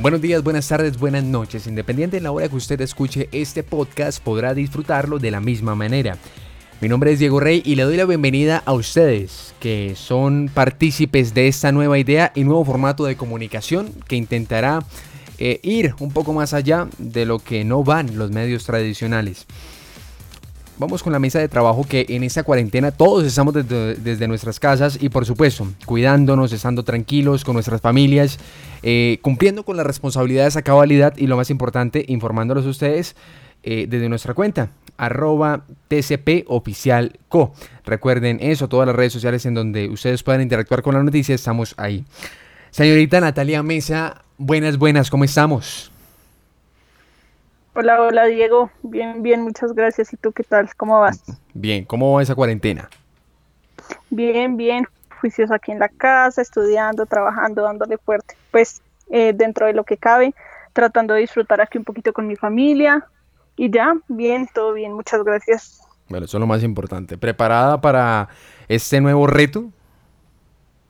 Buenos días, buenas tardes, buenas noches. Independiente de la hora que usted escuche este podcast, podrá disfrutarlo de la misma manera. Mi nombre es Diego Rey y le doy la bienvenida a ustedes, que son partícipes de esta nueva idea y nuevo formato de comunicación que intentará eh, ir un poco más allá de lo que no van los medios tradicionales. Vamos con la mesa de trabajo que en esta cuarentena todos estamos desde, nuestras casas y por supuesto cuidándonos, estando tranquilos con nuestras familias, eh, cumpliendo con las responsabilidades a cabalidad y lo más importante, informándolos a ustedes eh, desde nuestra cuenta arroba TCP co. Recuerden eso, todas las redes sociales en donde ustedes puedan interactuar con la noticia, estamos ahí. Señorita Natalia Mesa, buenas, buenas, ¿cómo estamos? Hola, hola Diego, bien, bien, muchas gracias. ¿Y tú qué tal? ¿Cómo vas? Bien, ¿cómo va esa cuarentena? Bien, bien, juicios aquí en la casa, estudiando, trabajando, dándole fuerte. Pues eh, dentro de lo que cabe, tratando de disfrutar aquí un poquito con mi familia. Y ya, bien, todo bien, muchas gracias. Bueno, eso es lo más importante. ¿Preparada para este nuevo reto?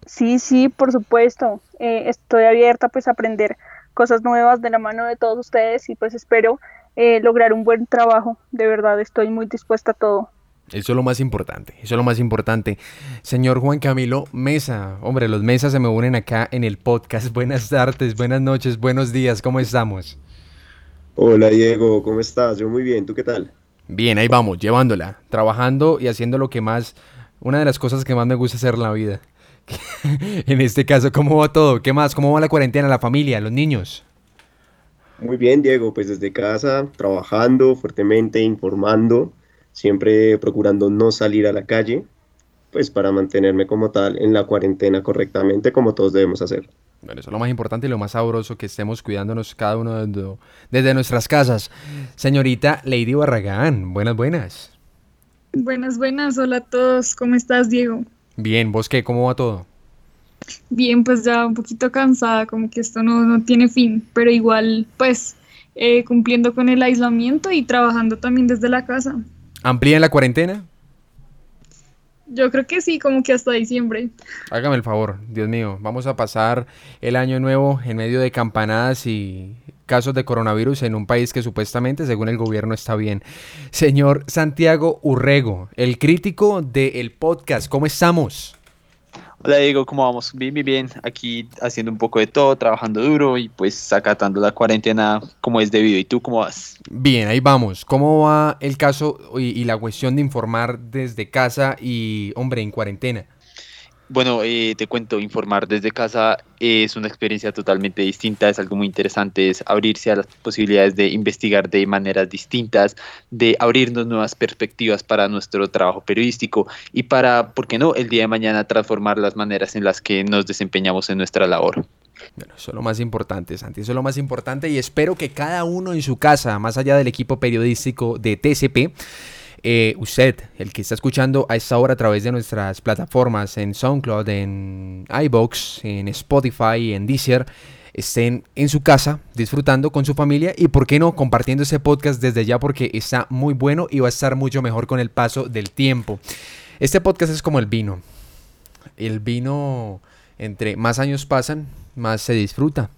Sí, sí, por supuesto. Eh, estoy abierta pues a aprender cosas nuevas de la mano de todos ustedes y pues espero eh, lograr un buen trabajo. De verdad, estoy muy dispuesta a todo. Eso es lo más importante, eso es lo más importante. Señor Juan Camilo Mesa, hombre, los mesas se me unen acá en el podcast. Buenas tardes, buenas noches, buenos días, ¿cómo estamos? Hola Diego, ¿cómo estás? Yo muy bien, ¿tú qué tal? Bien, ahí vamos, llevándola, trabajando y haciendo lo que más, una de las cosas que más me gusta hacer en la vida. en este caso, ¿cómo va todo? ¿Qué más? ¿Cómo va la cuarentena, la familia, los niños? Muy bien, Diego, pues desde casa, trabajando fuertemente, informando, siempre procurando no salir a la calle, pues para mantenerme como tal en la cuarentena correctamente, como todos debemos hacer. Bueno, eso es lo más importante y lo más sabroso, que estemos cuidándonos cada uno desde, desde nuestras casas. Señorita Lady Barragán, buenas, buenas. Buenas, buenas, hola a todos, ¿cómo estás, Diego? Bien, ¿vos qué? ¿Cómo va todo? Bien, pues ya un poquito cansada, como que esto no, no tiene fin, pero igual, pues, eh, cumpliendo con el aislamiento y trabajando también desde la casa. ¿Amplían la cuarentena? Yo creo que sí, como que hasta diciembre. Hágame el favor, Dios mío, vamos a pasar el año nuevo en medio de campanadas y casos de coronavirus en un país que supuestamente, según el gobierno, está bien. Señor Santiago Urrego, el crítico del podcast, ¿cómo estamos? Hola Diego, ¿cómo vamos? Bien, bien, bien. Aquí haciendo un poco de todo, trabajando duro y pues acatando la cuarentena como es debido. ¿Y tú cómo vas? Bien, ahí vamos. ¿Cómo va el caso y, y la cuestión de informar desde casa y, hombre, en cuarentena? Bueno, eh, te cuento, informar desde casa es una experiencia totalmente distinta, es algo muy interesante, es abrirse a las posibilidades de investigar de maneras distintas, de abrirnos nuevas perspectivas para nuestro trabajo periodístico y para, ¿por qué no?, el día de mañana transformar las maneras en las que nos desempeñamos en nuestra labor. Bueno, eso es lo más importante, Santi, eso es lo más importante y espero que cada uno en su casa, más allá del equipo periodístico de TCP, eh, usted, el que está escuchando a esta hora a través de nuestras plataformas en SoundCloud, en iBox, en Spotify, en Deezer, estén en su casa disfrutando con su familia y, ¿por qué no?, compartiendo ese podcast desde ya porque está muy bueno y va a estar mucho mejor con el paso del tiempo. Este podcast es como el vino. El vino, entre más años pasan, más se disfruta.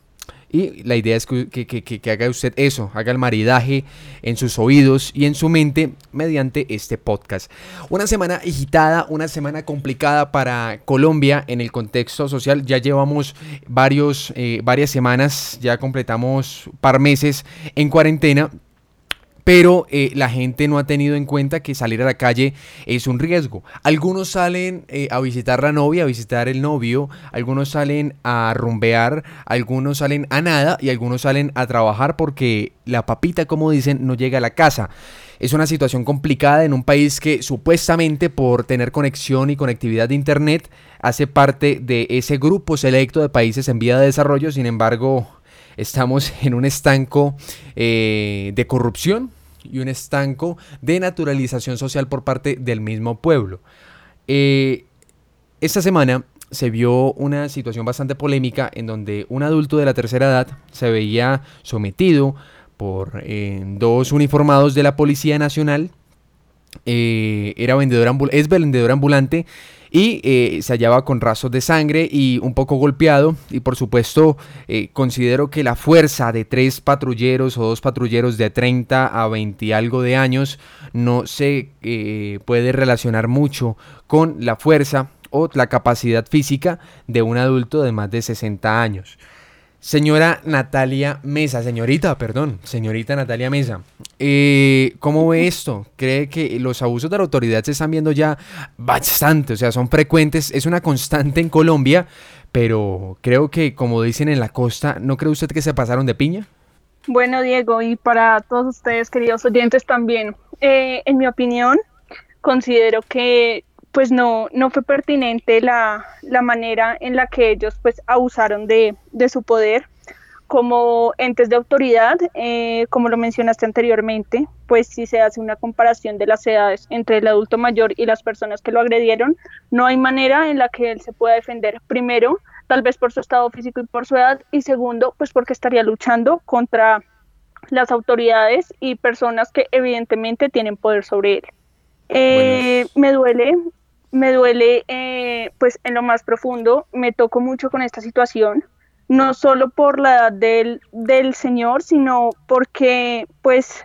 Y la idea es que, haga usted eso, haga el maridaje en sus oídos y en su mente mediante este podcast. Una semana agitada, una semana complicada para Colombia en el contexto social. Ya llevamos varios, eh, varias semanas, ya completamos par meses en cuarentena pero eh, la gente no ha tenido en cuenta que salir a la calle es un riesgo. Algunos salen eh, a visitar la novia, a visitar el novio, algunos salen a rumbear, algunos salen a nada y algunos salen a trabajar porque la papita, como dicen, no llega a la casa. Es una situación complicada en un país que supuestamente por tener conexión y conectividad de Internet hace parte de ese grupo selecto de países en vía de desarrollo, sin embargo estamos en un estanco eh, de corrupción y un estanco de naturalización social por parte del mismo pueblo. Eh, esta semana se vio una situación bastante polémica en donde un adulto de la tercera edad se veía sometido por eh, dos uniformados de la Policía Nacional. era vendedor es vendedor ambulante y eh, se hallaba con rastros de sangre y un poco golpeado y por supuesto eh, considero que la fuerza de tres patrulleros o dos patrulleros de 30 a 20 y algo de años no se eh, puede relacionar mucho con la fuerza o la capacidad física de un adulto de más de 60 años. Señora Natalia Mesa, señorita, perdón, señorita Natalia Mesa, eh, ¿cómo ve esto? ¿Cree que los abusos de la autoridad se están viendo ya bastante? O sea, son frecuentes, es una constante en Colombia, pero creo que, como dicen en la costa, ¿no cree usted que se pasaron de piña? Bueno, Diego, y para todos ustedes, queridos oyentes, también, eh, en mi opinión, considero que pues no, no fue pertinente la, manera en la que ellos pues abusaron de, su poder como entes de autoridad, eh, como lo mencionaste anteriormente, pues si se hace una comparación de las edades entre el adulto mayor y las personas que lo agredieron, no hay manera en la que él se pueda defender. Primero, tal vez por su estado físico y por su edad, y segundo, pues porque estaría luchando contra las autoridades y personas que evidentemente tienen poder sobre él. Eh, me duele me duele eh, pues en lo más profundo, me toco mucho con esta situación, no solo por la edad del, del Señor, sino porque pues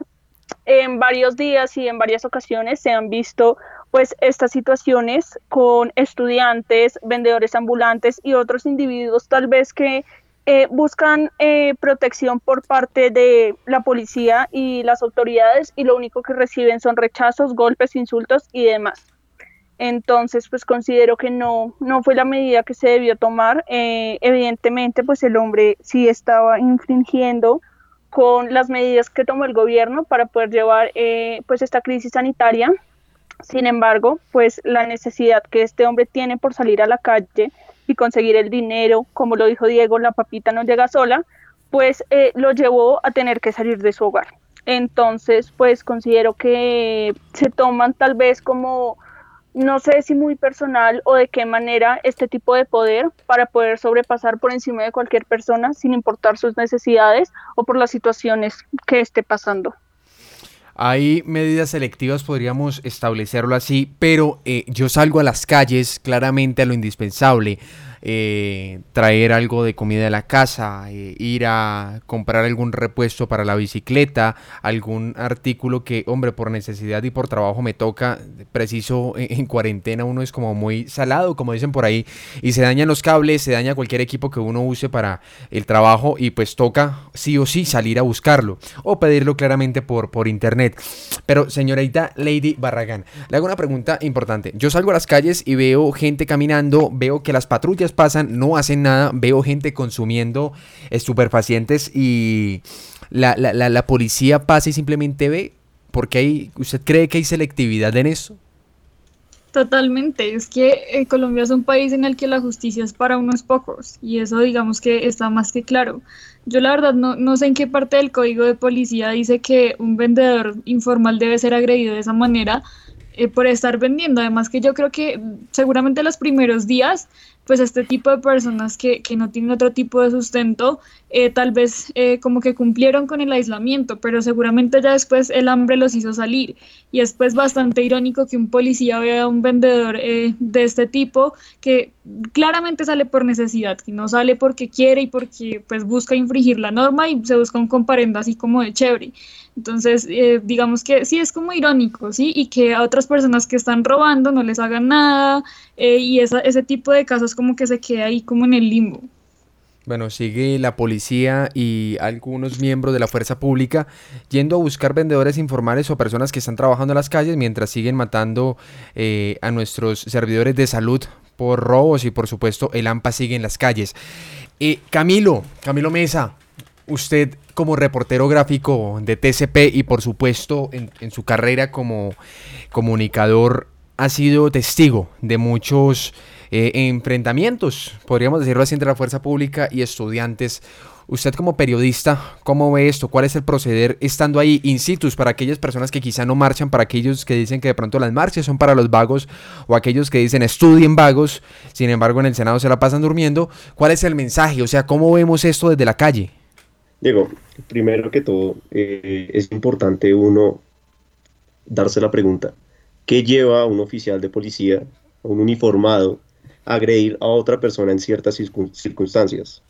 en varios días y en varias ocasiones se han visto pues estas situaciones con estudiantes, vendedores ambulantes y otros individuos tal vez que eh, buscan eh, protección por parte de la policía y las autoridades y lo único que reciben son rechazos, golpes, insultos y demás. Entonces, pues considero que no, no fue la medida que se debió tomar. Eh, evidentemente, pues el hombre sí estaba infringiendo con las medidas que tomó el gobierno para poder llevar eh, pues esta crisis sanitaria. Sin embargo, pues la necesidad que este hombre tiene por salir a la calle y conseguir el dinero, como lo dijo Diego, la papita no llega sola, pues eh, lo llevó a tener que salir de su hogar. Entonces, pues considero que se toman tal vez como no sé si muy personal o de qué manera este tipo de poder para poder sobrepasar por encima de cualquier persona sin importar sus necesidades o por las situaciones que esté pasando. Hay medidas selectivas, podríamos establecerlo así, pero eh, yo salgo a las calles claramente a lo indispensable. Eh, traer algo de comida de la casa, eh, ir a comprar algún repuesto para la bicicleta, algún artículo que, hombre, por necesidad y por trabajo me toca, preciso en, cuarentena uno es como muy salado, como dicen por ahí, y se dañan los cables, se daña cualquier equipo que uno use para el trabajo y pues toca sí o sí salir a buscarlo o pedirlo claramente por, por internet. Pero señorita Lady Barragán, le hago una pregunta importante. Yo salgo a las calles y veo gente caminando, veo que las patrullas pasan, no hacen nada, veo gente consumiendo estupefacientes y la, la, policía pasa y simplemente ve, porque hay, ¿usted cree que hay selectividad en eso? Totalmente, es que eh, Colombia es un país en el que la justicia es para unos pocos y eso digamos que está más que claro. Yo la verdad no, no sé en qué parte del código de policía dice que un vendedor informal debe ser agredido de esa manera, eh, por estar vendiendo. Además que yo creo que seguramente los primeros días, pues este tipo de personas que, que no tienen otro tipo de sustento, eh, tal vez eh, como que cumplieron con el aislamiento, pero seguramente ya después el hambre los hizo salir. Y es pues bastante irónico que un policía vea a un vendedor de este tipo que claramente sale por necesidad, que no sale porque quiere y porque pues busca infringir la norma y se busca un comparendo así como de chévere. Entonces, eh, digamos que sí es como irónico, ¿sí? Y que a otras personas que están robando no les hagan nada eh, y ese tipo de casos como que se queda ahí como en el limbo. Bueno, sigue la policía y algunos miembros de la fuerza pública yendo a buscar vendedores informales o personas que están trabajando en las calles mientras siguen matando eh, a nuestros servidores de salud por robos y por supuesto el AMPA sigue en las calles. Camilo, Camilo Mesa, usted como reportero gráfico de TCP y por supuesto en, su carrera como comunicador ha sido testigo de muchos eh, enfrentamientos, podríamos decirlo así, entre la fuerza pública y estudiantes. Usted como periodista, ¿cómo ve esto? ¿Cuál es el proceder estando ahí in situ para aquellas personas que quizá no marchan, para aquellos que dicen que de pronto las marchas son para los vagos o aquellos que dicen estudien vagos, sin embargo en el Senado se la pasan durmiendo? ¿Cuál es el mensaje? O sea, ¿cómo vemos esto desde la calle? Diego, primero que todo, eh, es importante uno darse la pregunta, ¿qué lleva un oficial de policía un uniformado, agredir a otra persona en ciertas circunstancias.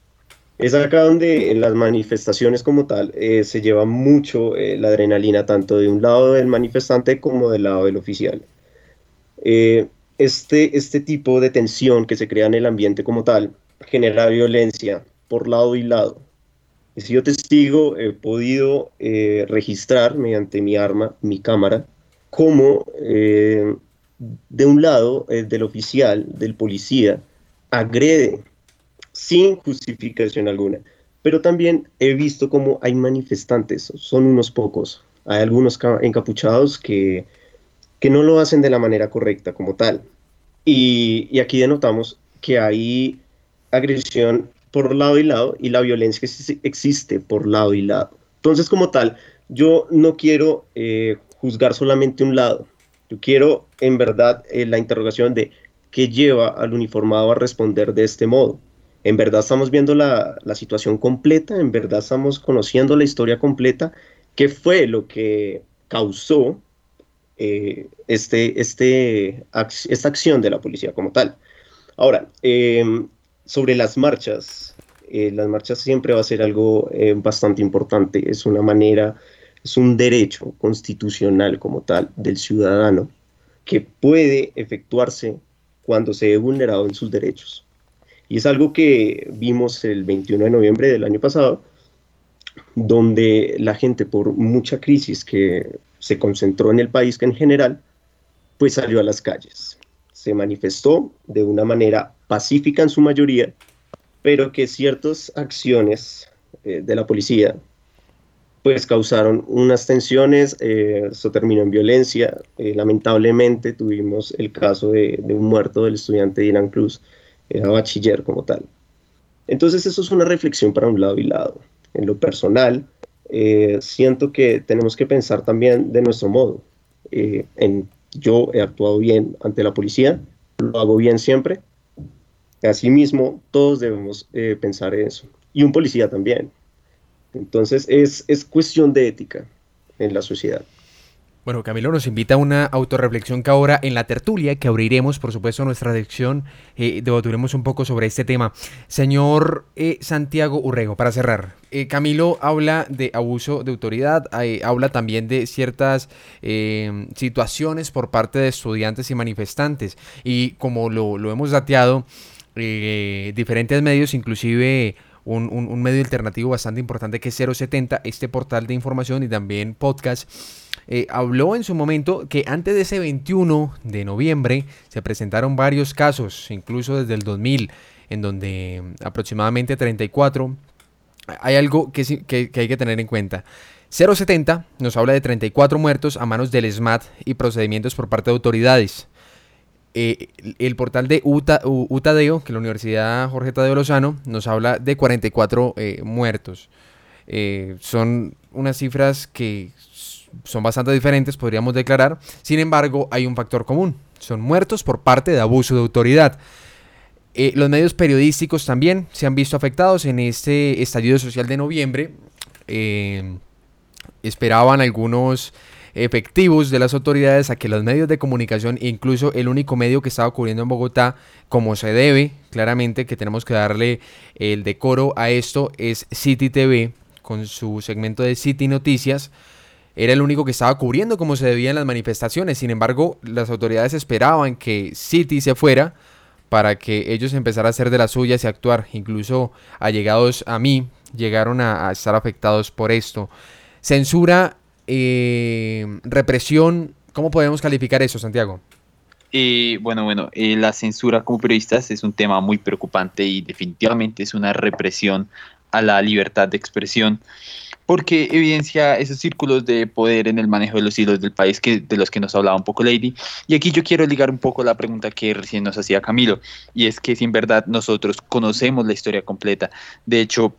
Es acá donde en las manifestaciones como tal eh, se lleva mucho eh, la adrenalina tanto de un lado del manifestante como del lado del oficial. Eh, este, este tipo de tensión que se crea en el ambiente como tal genera violencia por lado y lado. Y si yo testigo he podido registrar mediante mi arma, mi cámara, cómo de un lado del oficial, del policía, agrede sin justificación alguna. Pero también he visto cómo hay manifestantes, son unos pocos. Hay algunos encapuchados que, que no lo hacen de la manera correcta como tal. Y, aquí denotamos que hay agresión por lado y lado y la violencia existe por lado y lado. Entonces, como tal, yo no quiero eh, juzgar solamente un lado. Yo quiero, en verdad, eh, la interrogación de qué lleva al uniformado a responder de este modo en verdad estamos viendo la, situación completa, en verdad estamos conociendo la historia completa, qué fue lo que causó eh, este, este, esta acción de la policía como tal. Ahora, em, sobre las marchas, eh, las marchas siempre va a ser algo bastante importante, es una manera, es un derecho constitucional como tal del ciudadano que puede efectuarse cuando se ve vulnerado en sus derechos. Y es algo que vimos el 21 de noviembre del año pasado, donde la gente por mucha crisis que se concentró en el país que en general, pues salió a las calles. Se manifestó de una manera pacífica en su mayoría, pero que ciertas acciones eh, de la policía pues causaron unas tensiones, eh, eso terminó en violencia. Eh, lamentablemente tuvimos el caso de, de, un muerto del estudiante Dylan Cruz, era bachiller como tal. Entonces eso es una reflexión para un lado y lado. En lo personal, eh, siento que tenemos que pensar también de nuestro modo. Eh, en, yo he actuado bien ante la policía, lo hago bien siempre. Asimismo, todos debemos eh, pensar en eso. Y un policía también. Entonces es, es cuestión de ética en la sociedad. Bueno, Camilo nos invita a una autorreflexión que ahora en la tertulia, que abriremos, por supuesto, nuestra sección, eh, debatiremos un poco sobre este tema. Señor eh, Santiago Urrego, para cerrar, eh, Camilo habla de abuso de autoridad, habla también de ciertas eh, situaciones por parte de estudiantes y manifestantes, y como lo, lo hemos dateado, diferentes medios, inclusive un, medio alternativo bastante importante que es 070, este portal de información y también podcast. Eh, habló en su momento que antes de ese 21 de noviembre se presentaron varios casos, incluso desde el 2000, en donde aproximadamente 34. Hay algo que, que hay que tener en cuenta. 070 nos habla de 34 muertos a manos del SMAT y procedimientos por parte de autoridades. Eh, el portal de UTADEO, que es la Universidad Jorge Tadeo Lozano, nos habla de 44 eh, muertos. Eh, son unas cifras que son bastante diferentes, podríamos declarar. Sin embargo, hay un factor común. Son muertos por parte de abuso de autoridad. los medios periodísticos también se han visto afectados en este estallido social de noviembre. esperaban algunos efectivos de las autoridades a que los medios de comunicación, incluso el único medio que estaba cubriendo en Bogotá, como se debe, claramente que tenemos que darle el decoro a esto, es City TV, con su segmento de City Noticias. Era el único que estaba cubriendo como se debía en las manifestaciones. Sin embargo, las autoridades esperaban que City se fuera para que ellos empezaran a hacer de las suyas y actuar. Incluso allegados a mí llegaron a estar afectados por esto. Censura eh, represión, ¿cómo podemos calificar eso, Santiago? Eh, bueno, bueno, eh, la censura como periodistas es un tema muy preocupante y definitivamente es una represión a la libertad de expresión porque evidencia esos círculos de poder en el manejo de los hilos del país de los que nos hablaba un poco Lady. Y aquí yo quiero ligar un poco la pregunta que recién nos hacía Camilo, y es que si en verdad nosotros conocemos la historia completa, de hecho,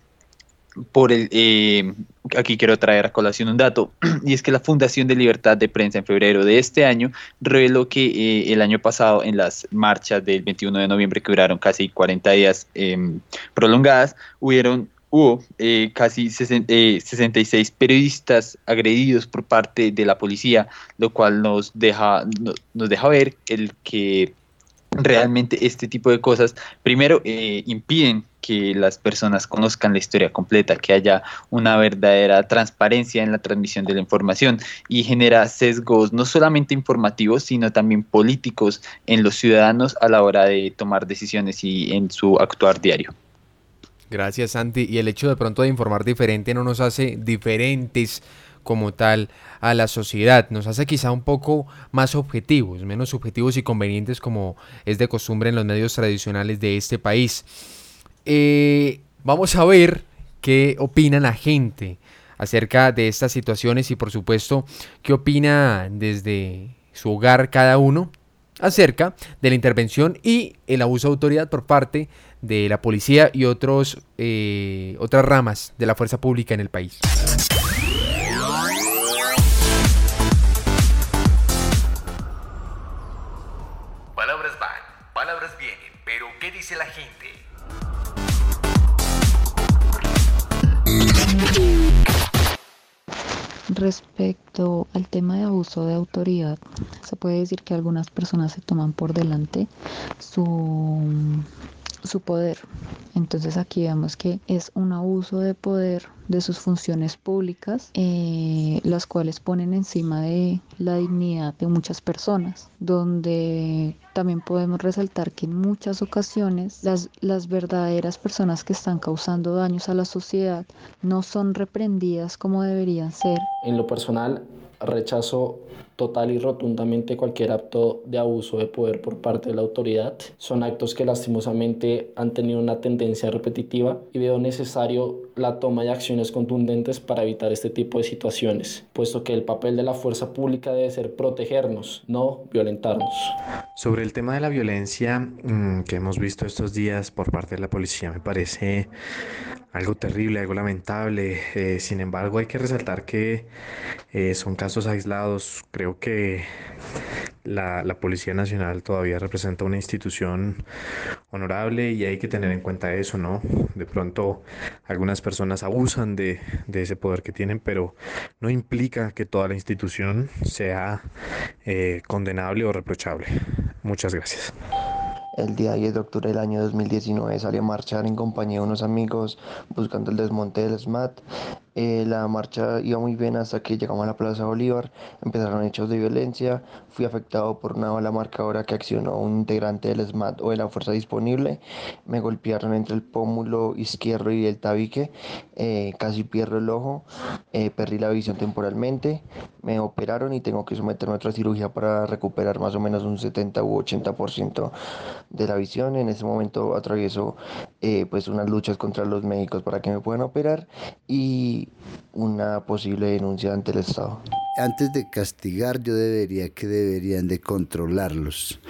por el, eh, aquí quiero traer a colación un dato, y es que la Fundación de Libertad de Prensa en febrero de este año reveló que eh, el año pasado en las marchas del 21 de noviembre que duraron casi 40 días em, prolongadas, hubieron hubo eh, casi 66 periodistas agredidos por parte de la policía, lo cual nos deja, nos deja ver el que realmente este tipo de cosas, primero, eh, impiden que las personas conozcan la historia completa, que haya una verdadera transparencia en la transmisión de la información y genera sesgos no solamente informativos, sino también políticos en los ciudadanos a la hora de tomar decisiones y en su actuar diario. Gracias, Santi. Y el hecho de pronto de informar diferente no nos hace diferentes como tal a la sociedad. Nos hace quizá un poco más objetivos, menos subjetivos y convenientes como es de costumbre en los medios tradicionales de este país. Eh, vamos a ver qué opina la gente acerca de estas situaciones y por supuesto qué opina desde su hogar cada uno acerca de la intervención y el abuso de autoridad por parte de la policía y otros, eh, otras ramas de la fuerza pública en el país. Respecto al tema de abuso de autoridad, se puede decir que algunas personas se toman por delante su su poder. Entonces aquí vemos que es un abuso de poder de sus funciones públicas, eh, las cuales ponen encima de la dignidad de muchas personas, donde también podemos resaltar que en muchas ocasiones las, las verdaderas personas que están causando daños a la sociedad no son reprendidas como deberían ser. En lo personal, rechazo total y rotundamente cualquier acto de abuso de poder por parte de la autoridad. Son actos que lastimosamente han tenido una tendencia repetitiva y veo necesario la toma de acciones contundentes para evitar este tipo de situaciones, puesto que el papel de la fuerza pública debe ser protegernos, no violentarnos. Sobre el tema de la violencia mm, que hemos visto estos días por parte de la policía, me parece algo terrible, algo lamentable. Eh, sin embargo, hay que resaltar que eh, son casos aislados. Creo que la, la, Policía Nacional todavía representa una institución honorable y hay que tener en cuenta eso, ¿no? De pronto algunas personas abusan de, de ese poder que tienen, pero no implica que toda la institución sea eh, condenable o reprochable. Muchas gracias. El día 10 de octubre del año 2019 salí a marchar en compañía de unos amigos buscando el desmonte del SMAT eh, la marcha iba muy bien hasta que llegamos a la Plaza Bolívar, empezaron hechos de violencia, fui afectado por una bala marcadora que accionó un integrante del SMAT o de la fuerza disponible, me golpearon entre el pómulo izquierdo y el tabique, eh, casi pierdo el ojo, eh, perdí la visión temporalmente, me operaron y tengo que someterme a otra cirugía para recuperar más o menos un 70 u 80% de la visión. En ese momento atravieso pues unas luchas contra los médicos para que me puedan operar y una posible denuncia ante el Estado. Antes de castigar, yo debería que deberían de controlarlos,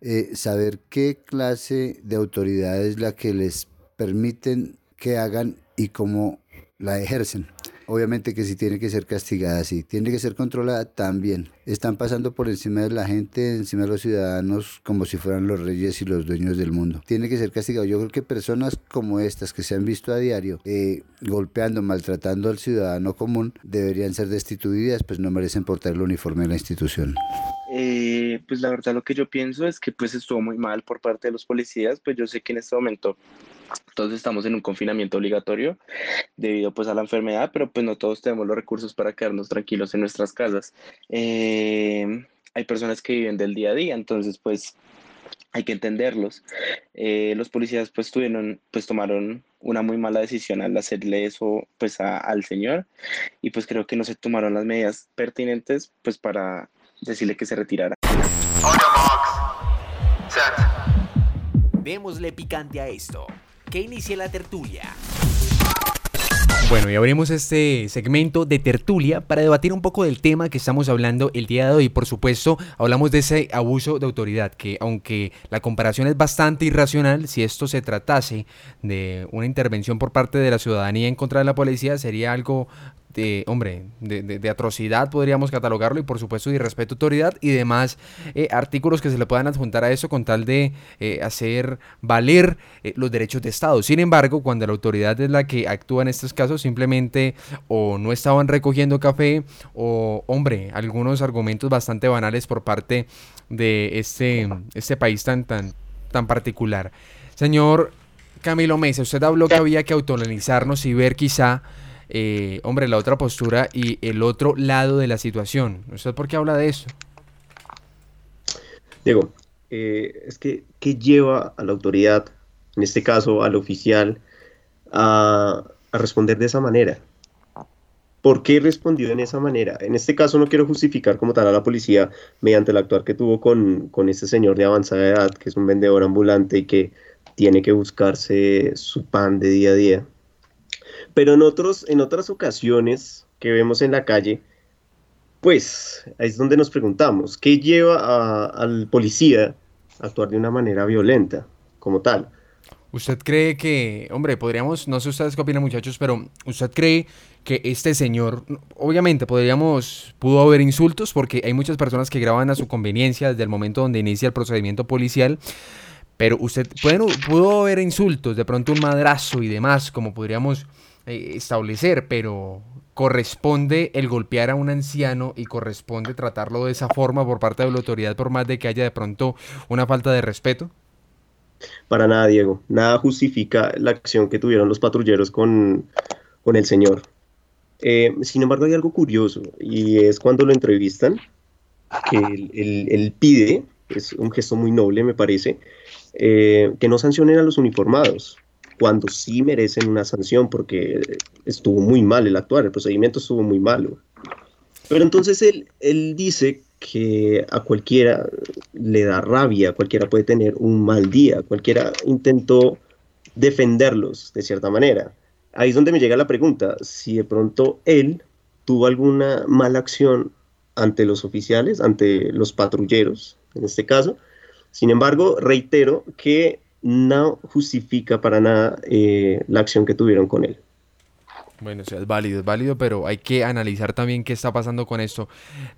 eh, saber qué clase de autoridad es la que les permiten que hagan y cómo la ejercen. Obviamente que si tiene que ser castigada, sí. Tiene que ser controlada también. Están pasando por encima de la gente, encima de los ciudadanos, como si fueran los reyes y los dueños del mundo. Tiene que ser castigado. Yo creo que personas como estas que se han visto a diario eh, golpeando, maltratando al ciudadano común, deberían ser destituidas, pues no merecen portar el uniforme de la institución. Eh, pues la verdad lo que yo pienso es que pues estuvo muy mal por parte de los policías, pues yo sé que en este momento todos estamos en un confinamiento obligatorio debido pues a la enfermedad, pero pues no todos tenemos los recursos para quedarnos tranquilos en nuestras casas. Eh, hay personas que viven del día a día, entonces pues hay que entenderlos. Eh, los policías pues tuvieron, pues tomaron una muy mala decisión al hacerle eso pues al señor y pues creo que no se tomaron las medidas pertinentes pues para decirle que se retirara. Démosle picante a esto que inicie la tertulia. Bueno, y abrimos este segmento de tertulia para debatir un poco del tema que estamos hablando el día de hoy. Por supuesto, hablamos de ese abuso de autoridad, que aunque la comparación es bastante irracional, si esto se tratase de una intervención por parte de la ciudadanía en contra de la policía, sería algo de, hombre, de, atrocidad podríamos catalogarlo y por supuesto de irrespeto a autoridad y demás eh, artículos que se le puedan adjuntar a eso con tal de eh, hacer valer eh, los derechos de Estado. Sin embargo, cuando la autoridad es la que actúa en estos casos, simplemente o no estaban recogiendo café o, hombre, algunos argumentos bastante banales por parte de este, este país tan, tan, tan particular. Señor Camilo Mesa, usted habló que había que autonomizarnos y ver quizá eh, hombre, la otra postura y el otro lado de la situación. ¿Usted por qué habla de eso? Diego, eh, es que, ¿qué lleva a la autoridad, en este caso al oficial, a, responder de esa manera? ¿Por qué respondió en esa manera? En este caso no quiero justificar como tal a la policía mediante el actuar que tuvo con, con este señor de avanzada edad, que es un vendedor ambulante y que tiene que buscarse su pan de día a día. Pero en, otros, en otras ocasiones que vemos en la calle, pues ahí es donde nos preguntamos, ¿qué lleva al policía a actuar de una manera violenta como tal? ¿Usted cree que, hombre, podríamos, no sé ustedes qué opinan muchachos, pero usted cree que este señor, obviamente podríamos, pudo haber insultos porque hay muchas personas que graban a su conveniencia desde el momento donde inicia el procedimiento policial, pero usted, pudo haber insultos, de pronto un madrazo y demás, como podríamos eh, establecer, pero corresponde el golpear a un anciano y corresponde tratarlo de esa forma por parte de la autoridad por más de que haya de pronto una falta de respeto? Para nada, Diego. Nada justifica la acción que tuvieron los patrulleros con, el señor. Eh, sin embargo, hay algo curioso y es cuando lo entrevistan, que él, pide, es un gesto muy noble me parece, eh, que no sancionen a los uniformados cuando sí merecen una sanción porque estuvo muy mal el actuar, el procedimiento estuvo muy malo. Pero entonces él, él dice que a cualquiera le da rabia, cualquiera puede tener un mal día, cualquiera intentó defenderlos de cierta manera. Ahí es donde me llega la pregunta, si de pronto él tuvo alguna mala acción ante los oficiales, ante los patrulleros, en este caso. Sin embargo, reitero que no justifica para nada eh, la acción que tuvieron con él. Bueno, o sea, es válido, es válido, pero hay que analizar también qué está pasando con esto.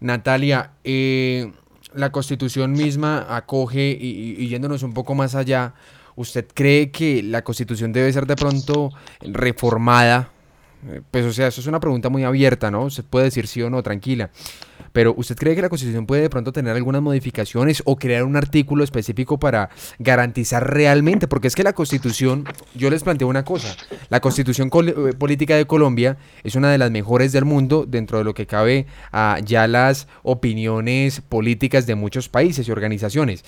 Natalia, eh, la constitución misma acoge, y, yéndonos un poco más allá, ¿usted cree que la constitución debe ser de pronto reformada? Eh, pues o sea, eso es una pregunta muy abierta, ¿no? Usted puede decir sí o no, tranquila. Pero ¿usted cree que la Constitución puede de pronto tener algunas modificaciones o crear un artículo específico para garantizar realmente? Porque es que la Constitución, yo les planteo una cosa, la Constitución eh, Política de Colombia es una de las mejores del mundo dentro de lo que cabe a ya las opiniones políticas de muchos países y organizaciones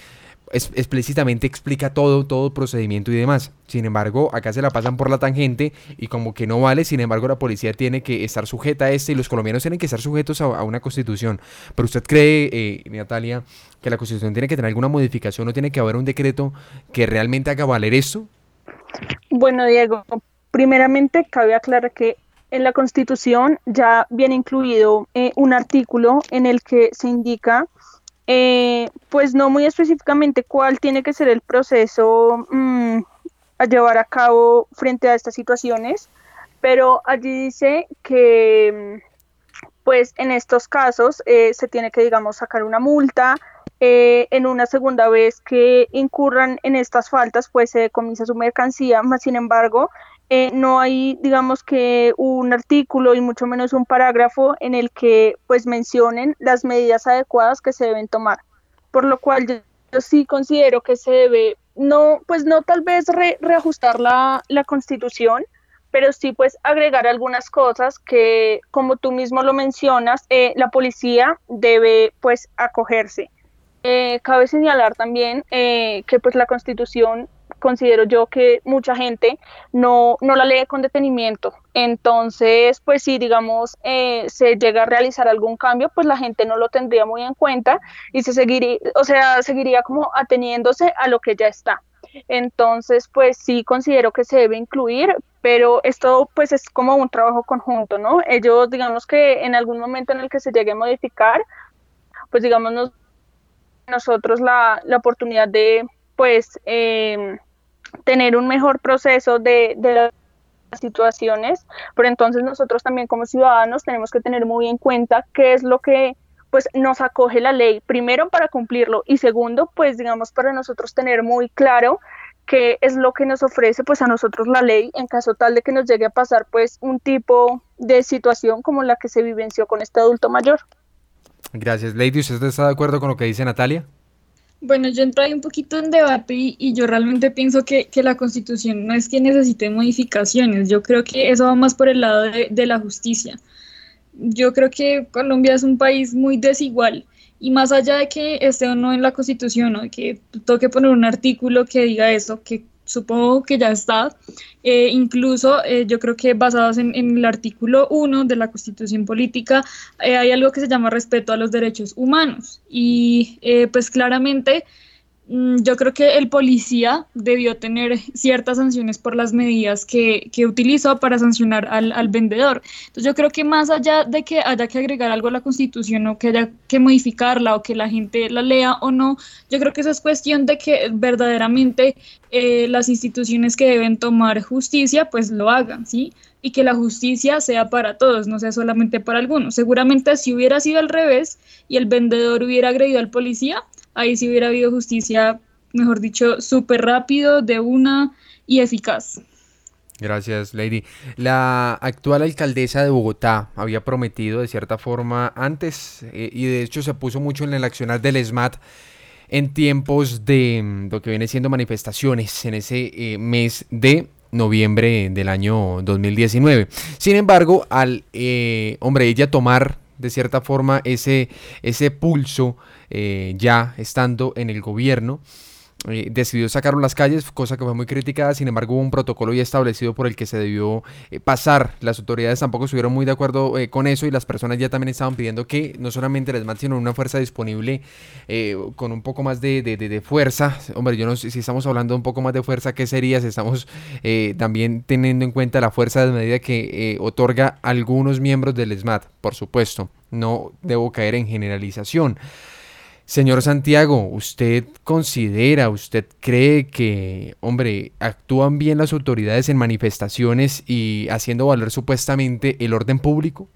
explícitamente explica todo, todo procedimiento y demás. Sin embargo, acá se la pasan por la tangente y como que no vale, sin embargo la policía tiene que estar sujeta a este y los colombianos tienen que estar sujetos a, una constitución. Pero usted cree, eh, Natalia, que la constitución tiene que tener alguna modificación o tiene que haber un decreto que realmente haga valer esto? Bueno, Diego, primeramente cabe aclarar que en la constitución ya viene incluido eh, un artículo en el que se indica eh, pues no muy específicamente cuál tiene que ser el proceso mm, a llevar a cabo frente a estas situaciones, pero allí dice que mm, pues en estos casos eh, se tiene que, digamos, sacar una multa. Eh, en una segunda vez que incurran en estas faltas, pues se decomisa su mercancía, más sin embargo, eh, no hay, digamos que un artículo y mucho menos un parágrafo en el que pues mencionen las medidas adecuadas que se deben tomar. Por lo cual yo, sí considero que se debe, no, pues no tal vez reajustar la, la constitución, pero sí pues agregar algunas cosas que, como tú mismo lo mencionas, eh, la policía debe pues acogerse. Eh, cabe señalar también que pues la constitución considero yo que mucha gente no, no la lee con detenimiento. Entonces, pues si digamos eh, se llega a realizar algún cambio, pues la gente no lo tendría muy en cuenta y se seguiría, o sea, seguiría como ateniéndose a lo que ya está. Entonces, pues sí considero que se debe incluir, pero esto pues es como un trabajo conjunto, ¿no? Ellos, digamos que en algún momento en el que se llegue a modificar, pues digamos nosotros la, la oportunidad de pues eh, tener un mejor proceso de, situaciones, pero entonces nosotros también como ciudadanos tenemos que tener muy en cuenta qué es lo que pues nos acoge la ley, primero para cumplirlo y segundo, pues digamos para nosotros tener muy claro qué es lo que nos ofrece pues a nosotros la ley en caso tal de que nos llegue a pasar pues un tipo de situación como la que se vivenció con este adulto mayor. Gracias. Lady, ¿usted está de acuerdo con lo que dice Natalia? Bueno, yo entro ahí un poquito en debate y, yo realmente pienso que, que, la constitución no es que necesite modificaciones, yo creo que eso va más por el lado de, de la justicia. Yo creo que Colombia es un país muy desigual y más allá de que esté o no en la constitución o de que toque poner un artículo que diga eso, que supongo que ya está, eh, incluso eh, yo creo que basados en, el artículo 1 de la Constitución Política, eh, hay algo que se llama respeto a los derechos humanos. Y pues claramente yo creo que el policía debió tener ciertas sanciones por las medidas que, que utilizó para sancionar al, al, vendedor. Entonces yo creo que más allá de que haya que agregar algo a la constitución o que haya que modificarla o que la gente la lea o no, yo creo que eso es cuestión de que verdaderamente eh, las instituciones que deben tomar justicia pues lo hagan, ¿sí? y que la justicia sea para todos, no sea solamente para algunos. Seguramente si hubiera sido al revés y el vendedor hubiera agredido al policía, ahí sí hubiera habido justicia, mejor dicho, súper rápido, de una y eficaz. Gracias, Lady. La actual alcaldesa de Bogotá había prometido de cierta forma antes, eh, y de hecho se puso mucho en el accionar del SMAT en tiempos de mm, lo que viene siendo manifestaciones en ese eh, mes de noviembre del año 2019. Sin embargo, al eh, hombre ella tomar de cierta forma ese, ese pulso eh, ya estando en el gobierno. Eh, decidió sacarlo las calles, cosa que fue muy criticada, sin embargo hubo un protocolo ya establecido por el que se debió eh, pasar. Las autoridades tampoco estuvieron muy de acuerdo con eso y las personas ya también estaban pidiendo que no solamente ESMAD, sino una fuerza disponible con un poco más de, de, fuerza. Hombre, yo no sé si estamos hablando de un poco más de fuerza, ¿qué sería si estamos también teniendo en cuenta la fuerza de medida que otorga algunos miembros del ESMAD? Por supuesto, no debo caer en generalización. Señor Santiago, ¿usted considera, usted cree que, hombre, actúan bien las autoridades en manifestaciones y haciendo valer supuestamente el orden público?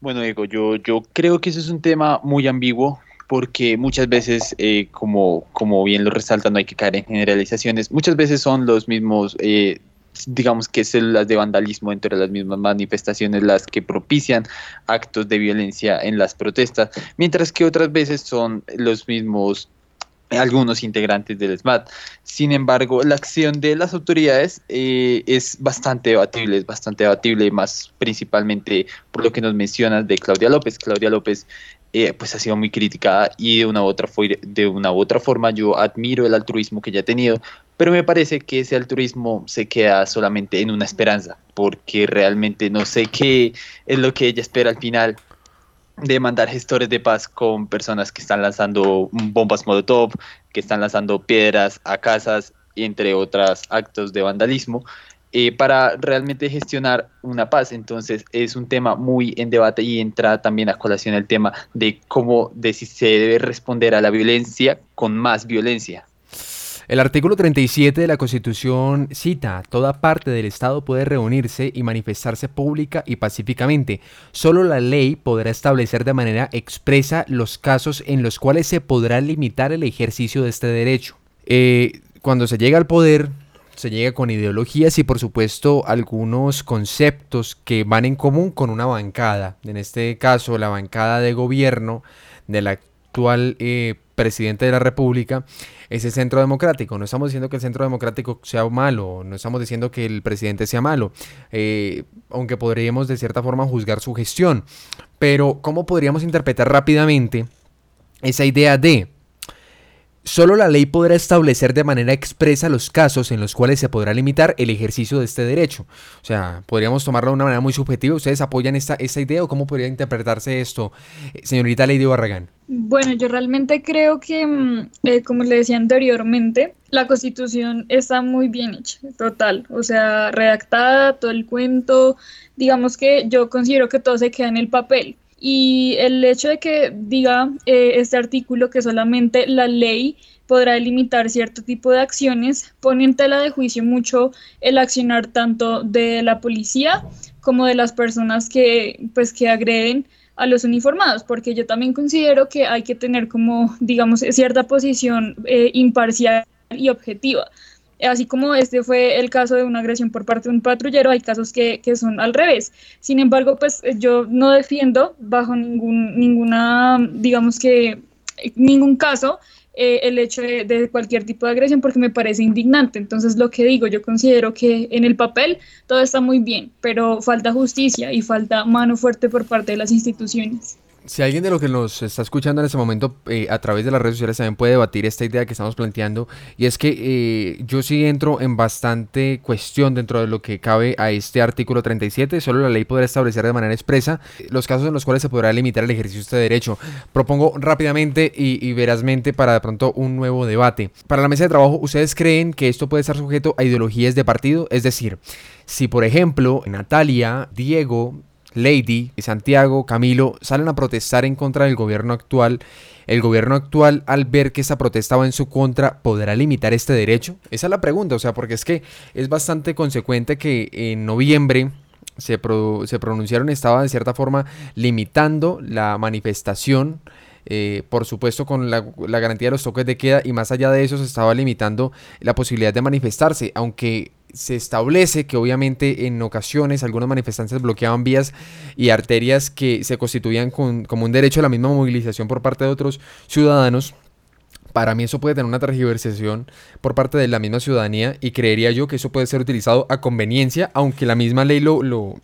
Bueno, Diego, yo, yo creo que ese es un tema muy ambiguo porque muchas veces, eh, como, como bien lo resaltan, no hay que caer en generalizaciones, muchas veces son los mismos eh, digamos que células de vandalismo entre las mismas manifestaciones las que propician actos de violencia en las protestas, mientras que otras veces son los mismos algunos integrantes del SMAT. Sin embargo, la acción de las autoridades eh, es bastante debatible, es bastante debatible, más principalmente por lo que nos mencionas de Claudia López. Claudia López eh, pues ha sido muy criticada y de una, u otra de una u otra forma yo admiro el altruismo que ella ha tenido, pero me parece que ese altruismo se queda solamente en una esperanza, porque realmente no sé qué es lo que ella espera al final de mandar gestores de paz con personas que están lanzando bombas molotov, que están lanzando piedras a casas, entre otros actos de vandalismo. Eh, para realmente gestionar una paz. Entonces es un tema muy en debate y entra también a colación el tema de cómo de si se debe responder a la violencia con más violencia. El artículo 37 de la Constitución cita, toda parte del Estado puede reunirse y manifestarse pública y pacíficamente. Solo la ley podrá establecer de manera expresa los casos en los cuales se podrá limitar el ejercicio de este derecho. Eh, cuando se llega al poder, se llega con ideologías y por supuesto algunos conceptos que van en común con una bancada. En este caso, la bancada de gobierno del actual eh, presidente de la República es el centro democrático. No estamos diciendo que el centro democrático sea malo, no estamos diciendo que el presidente sea malo, eh, aunque podríamos de cierta forma juzgar su gestión. Pero, ¿cómo podríamos interpretar rápidamente esa idea de Solo la ley podrá establecer de manera expresa los casos en los cuales se podrá limitar el ejercicio de este derecho. O sea, podríamos tomarlo de una manera muy subjetiva. ¿Ustedes apoyan esta, esta idea o cómo podría interpretarse esto, eh, señorita Lady Barragán? Bueno, yo realmente creo que, mm, eh, como le decía anteriormente, la constitución está muy bien hecha, total. O sea, redactada, todo el cuento. Digamos que yo considero que todo se queda en el papel Y el hecho de que diga eh, este artículo que solamente la ley podrá delimitar cierto tipo de acciones, pone en tela de juicio mucho el accionar tanto de la policía como de las personas que, pues, que agreden a los uniformados, porque yo también considero que hay que tener como, digamos, cierta posición eh, imparcial y objetiva. Así como este fue el caso de una agresión por parte de un patrullero, hay casos que, que son al revés. Sin embargo, pues yo no defiendo bajo ningún, ninguna, digamos que, ningún caso eh, el hecho de, cualquier tipo de agresión porque me parece indignante. Entonces, lo que digo, yo considero que en el papel todo está muy bien, pero falta justicia y falta mano fuerte por parte de las instituciones. Si alguien de lo que nos está escuchando en este momento eh, a través de las redes sociales también puede debatir esta idea que estamos planteando, y es que eh, yo sí entro en bastante cuestión dentro de lo que cabe a este artículo 37, solo la ley podrá establecer de manera expresa los casos en los cuales se podrá limitar el ejercicio de este derecho. Propongo rápidamente y, y verazmente para de pronto un nuevo debate. Para la mesa de trabajo, ¿ustedes creen que esto puede estar sujeto a ideologías de partido? Es decir, si por ejemplo Natalia, Diego, Lady, Santiago, Camilo salen a protestar en contra del gobierno actual. ¿El gobierno actual, al ver que esta protesta va en su contra, podrá limitar este derecho? Esa es la pregunta, o sea, porque es que es bastante consecuente que en noviembre se, se pronunciaron, estaba de cierta forma limitando la manifestación. Eh, por supuesto con la, garantía de los toques de queda y más allá de eso se estaba limitando la posibilidad de manifestarse, aunque se establece que obviamente en ocasiones algunos manifestantes bloqueaban vías y arterias que se constituían como un derecho a la misma movilización por parte de otros ciudadanos. Para mí eso puede tener una transversación por parte de la misma ciudadanía y creería yo que eso puede ser utilizado a conveniencia, aunque la misma ley lo, lo,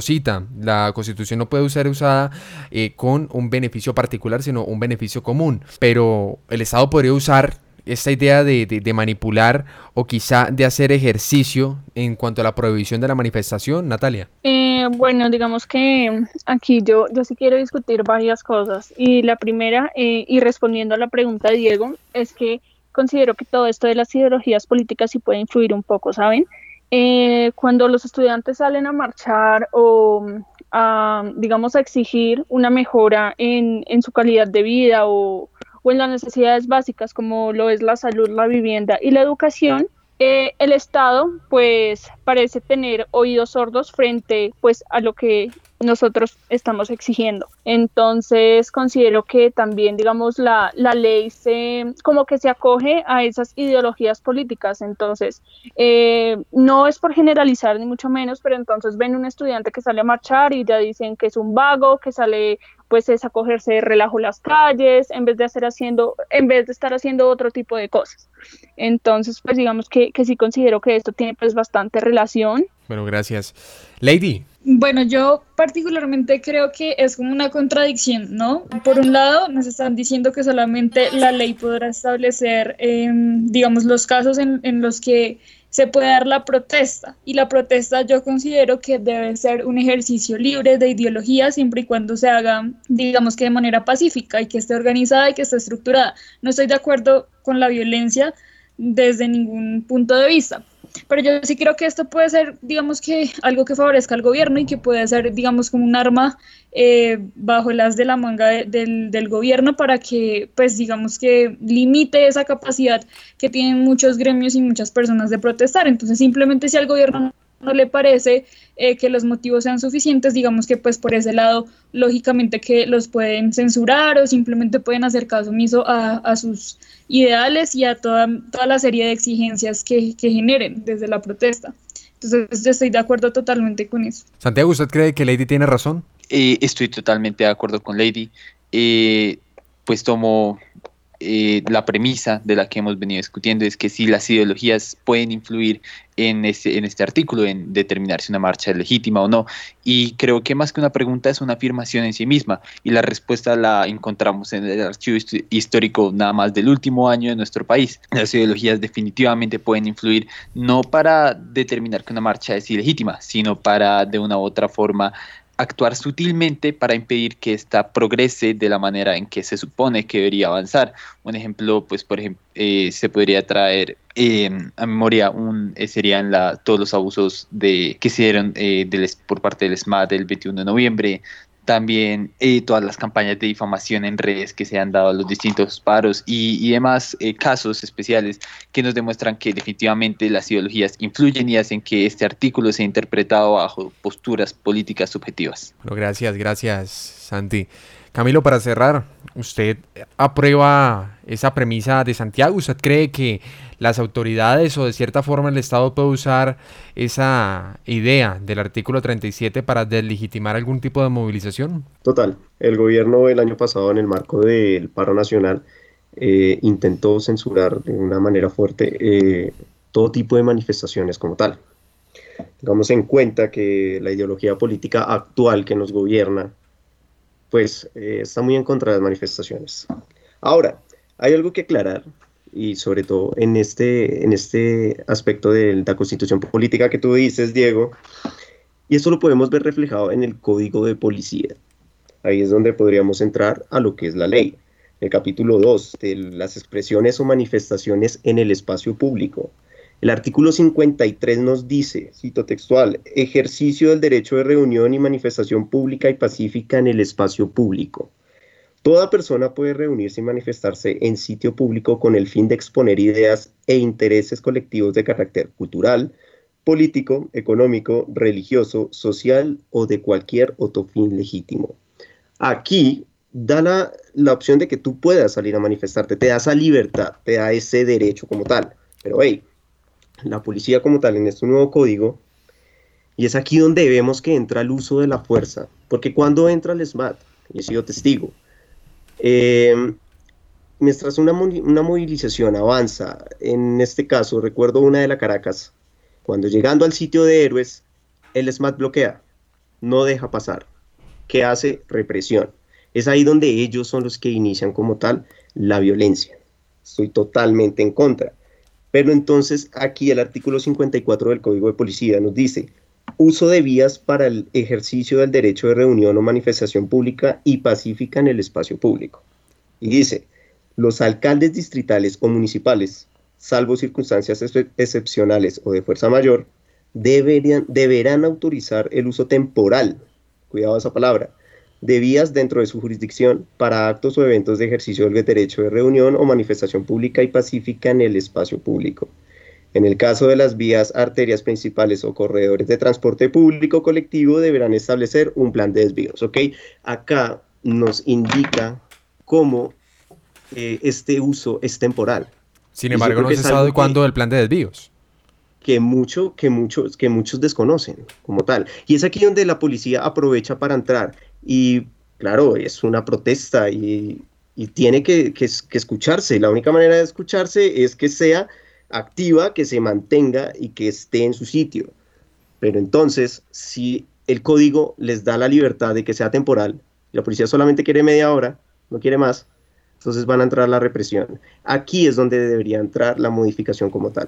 cita. La constitución no puede ser usada eh, con un beneficio particular, sino un beneficio común. Pero el Estado podría usar esta idea de, manipular o quizá de hacer ejercicio en cuanto a la prohibición de la manifestación, Natalia? Eh, bueno, digamos que aquí yo, yo sí quiero discutir varias cosas y la primera, eh, y respondiendo a la pregunta de Diego, es que considero que todo esto de las ideologías políticas sí puede influir un poco, ¿saben? Eh, cuando los estudiantes salen a marchar o a, digamos, a exigir una mejora en, en su calidad de vida o o en las necesidades básicas como lo es la salud, la vivienda y la educación, eh, el Estado pues parece tener oídos sordos frente pues a lo que nosotros estamos exigiendo. Entonces considero que también, digamos, la, la ley se como que se acoge a esas ideologías políticas. Entonces, eh, no es por generalizar ni mucho menos, pero entonces ven un estudiante que sale a marchar y ya dicen que es un vago, que sale pues es acogerse de relajo las calles, en vez de hacer haciendo, en vez de estar haciendo otro tipo de cosas. Entonces, pues digamos que, que sí considero que esto tiene pues bastante relación. Bueno, gracias. Lady. Bueno, yo particularmente creo que es como una contradicción, ¿no? Por un lado, nos están diciendo que solamente la ley podrá establecer, em, digamos, los casos en, en los que se puede dar la protesta y la protesta yo considero que debe ser un ejercicio libre de ideología siempre y cuando se haga, digamos que de manera pacífica y que esté organizada y que esté estructurada. No estoy de acuerdo con la violencia desde ningún punto de vista, pero yo sí creo que esto puede ser, digamos que algo que favorezca al gobierno y que puede ser, digamos, como un arma eh, bajo las de la manga del, del, gobierno para que, pues, digamos que limite esa capacidad que tienen muchos gremios y muchas personas de protestar. Entonces, simplemente si al gobierno no le parece eh, que los motivos sean suficientes, digamos que pues por ese lado, lógicamente que los pueden censurar o simplemente pueden hacer caso omiso a, a sus ideales y a toda, toda la serie de exigencias que, que generen desde la protesta. Entonces, yo estoy de acuerdo totalmente con eso. Santiago, ¿usted cree que Lady tiene razón? Eh, estoy totalmente de acuerdo con Lady. Eh, pues tomo eh, la premisa de la que hemos venido discutiendo es que si las ideologías pueden influir en este, en este artículo, en determinar si una marcha es legítima o no. Y creo que más que una pregunta es una afirmación en sí misma. Y la respuesta la encontramos en el archivo histórico nada más del último año de nuestro país. Las ideologías definitivamente pueden influir no para determinar que una marcha es ilegítima, sino para de una u otra forma actuar sutilmente para impedir que ésta progrese de la manera en que se supone que debería avanzar. Un ejemplo, pues por ejemplo, eh, se podría traer em, a memoria un, eh, serían la, todos los abusos de, que se dieron eh, del, por parte del SMAT del 21 de noviembre, también eh, todas las campañas de difamación en redes que se han dado a los distintos paros y, y demás eh, casos especiales que nos demuestran que definitivamente las ideologías influyen y hacen que este artículo sea interpretado bajo posturas políticas subjetivas. Bueno, gracias, gracias, Santi. Camilo, para cerrar, ¿usted aprueba esa premisa de Santiago? ¿Usted cree que las autoridades o de cierta forma el Estado puede usar esa idea del artículo 37 para deslegitimar algún tipo de movilización? Total. El gobierno el año pasado en el marco del paro nacional eh, intentó censurar de una manera fuerte eh, todo tipo de manifestaciones como tal. Tengamos en cuenta que la ideología política actual que nos gobierna pues eh, está muy en contra de las manifestaciones. Ahora, hay algo que aclarar, y sobre todo en este, en este aspecto de la constitución política que tú dices, Diego, y esto lo podemos ver reflejado en el código de policía. Ahí es donde podríamos entrar a lo que es la ley. El capítulo 2 de las expresiones o manifestaciones en el espacio público. El artículo 53 nos dice, cito textual, ejercicio del derecho de reunión y manifestación pública y pacífica en el espacio público. Toda persona puede reunirse y manifestarse en sitio público con el fin de exponer ideas e intereses colectivos de carácter cultural, político, económico, religioso, social o de cualquier otro fin legítimo. Aquí da la, la opción de que tú puedas salir a manifestarte, te da esa libertad, te da ese derecho como tal. Pero hey, la policía como tal en este nuevo código, y es aquí donde vemos que entra el uso de la fuerza, porque cuando entra el SMAT, y he sido testigo, eh, mientras una, una movilización avanza, en este caso recuerdo una de la Caracas, cuando llegando al sitio de héroes, el SMAT bloquea, no deja pasar, que hace represión. Es ahí donde ellos son los que inician como tal la violencia. Estoy totalmente en contra. Pero entonces aquí el artículo 54 del Código de Policía nos dice, uso de vías para el ejercicio del derecho de reunión o manifestación pública y pacífica en el espacio público. Y dice, los alcaldes distritales o municipales, salvo circunstancias ex excepcionales o de fuerza mayor, deberían, deberán autorizar el uso temporal, cuidado esa palabra, de vías dentro de su jurisdicción para actos o eventos de ejercicio del derecho de reunión o manifestación pública y pacífica en el espacio público. En el caso de las vías, arterias principales o corredores de transporte público colectivo deberán establecer un plan de desvíos. ¿ok? Acá nos indica cómo eh, este uso es temporal. Sin embargo, no se sabe cuándo el plan de desvíos que, mucho, que, muchos, que muchos desconocen como tal. Y es aquí donde la policía aprovecha para entrar. Y claro, es una protesta y, y tiene que, que, escucharse. La única manera de escucharse es que sea activa, que se mantenga y que esté en su sitio. Pero entonces, si el código les da la libertad de que sea temporal, la policía solamente quiere media hora, no quiere más, entonces van a entrar la represión. Aquí es donde debería entrar la modificación como tal.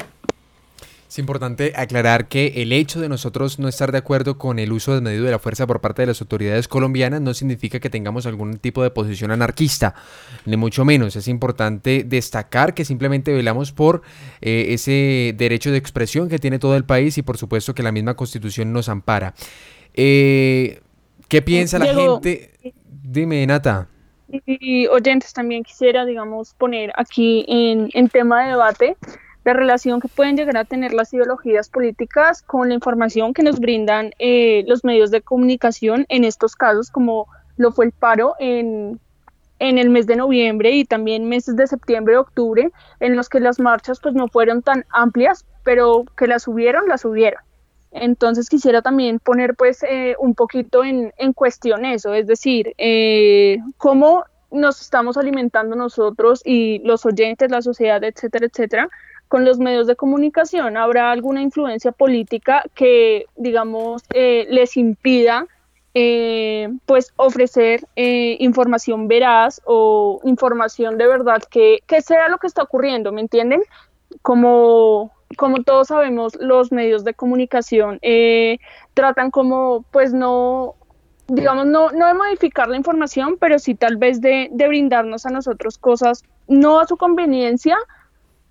Es importante aclarar que el hecho de nosotros no estar de acuerdo con el uso desmedido de la fuerza por parte de las autoridades colombianas no significa que tengamos algún tipo de posición anarquista, ni mucho menos. Es importante destacar que simplemente velamos por eh, ese derecho de expresión que tiene todo el país y por supuesto que la misma constitución nos ampara. Eh, ¿Qué piensa la gente? Dime, Nata. Y oyentes, también quisiera, digamos, poner aquí en, en tema de debate la relación que pueden llegar a tener las ideologías políticas con la información que nos brindan eh, los medios de comunicación en estos casos, como lo fue el paro en, en el mes de noviembre y también meses de septiembre octubre, en los que las marchas pues no fueron tan amplias, pero que las subieron, las subieron. Entonces quisiera también poner pues eh, un poquito en, en, cuestión eso, es decir, eh, cómo nos estamos alimentando nosotros y los oyentes, la sociedad, etcétera, etcétera, con los medios de comunicación? ¿Habrá alguna influencia política que, digamos, eh, les impida eh, pues ofrecer eh, información veraz o información de verdad que, que, sea lo que está ocurriendo, ¿me entienden? Como, como todos sabemos, los medios de comunicación eh, tratan como, pues no, digamos, no, no de modificar la información, pero sí tal vez de, de brindarnos a nosotros cosas no a su conveniencia,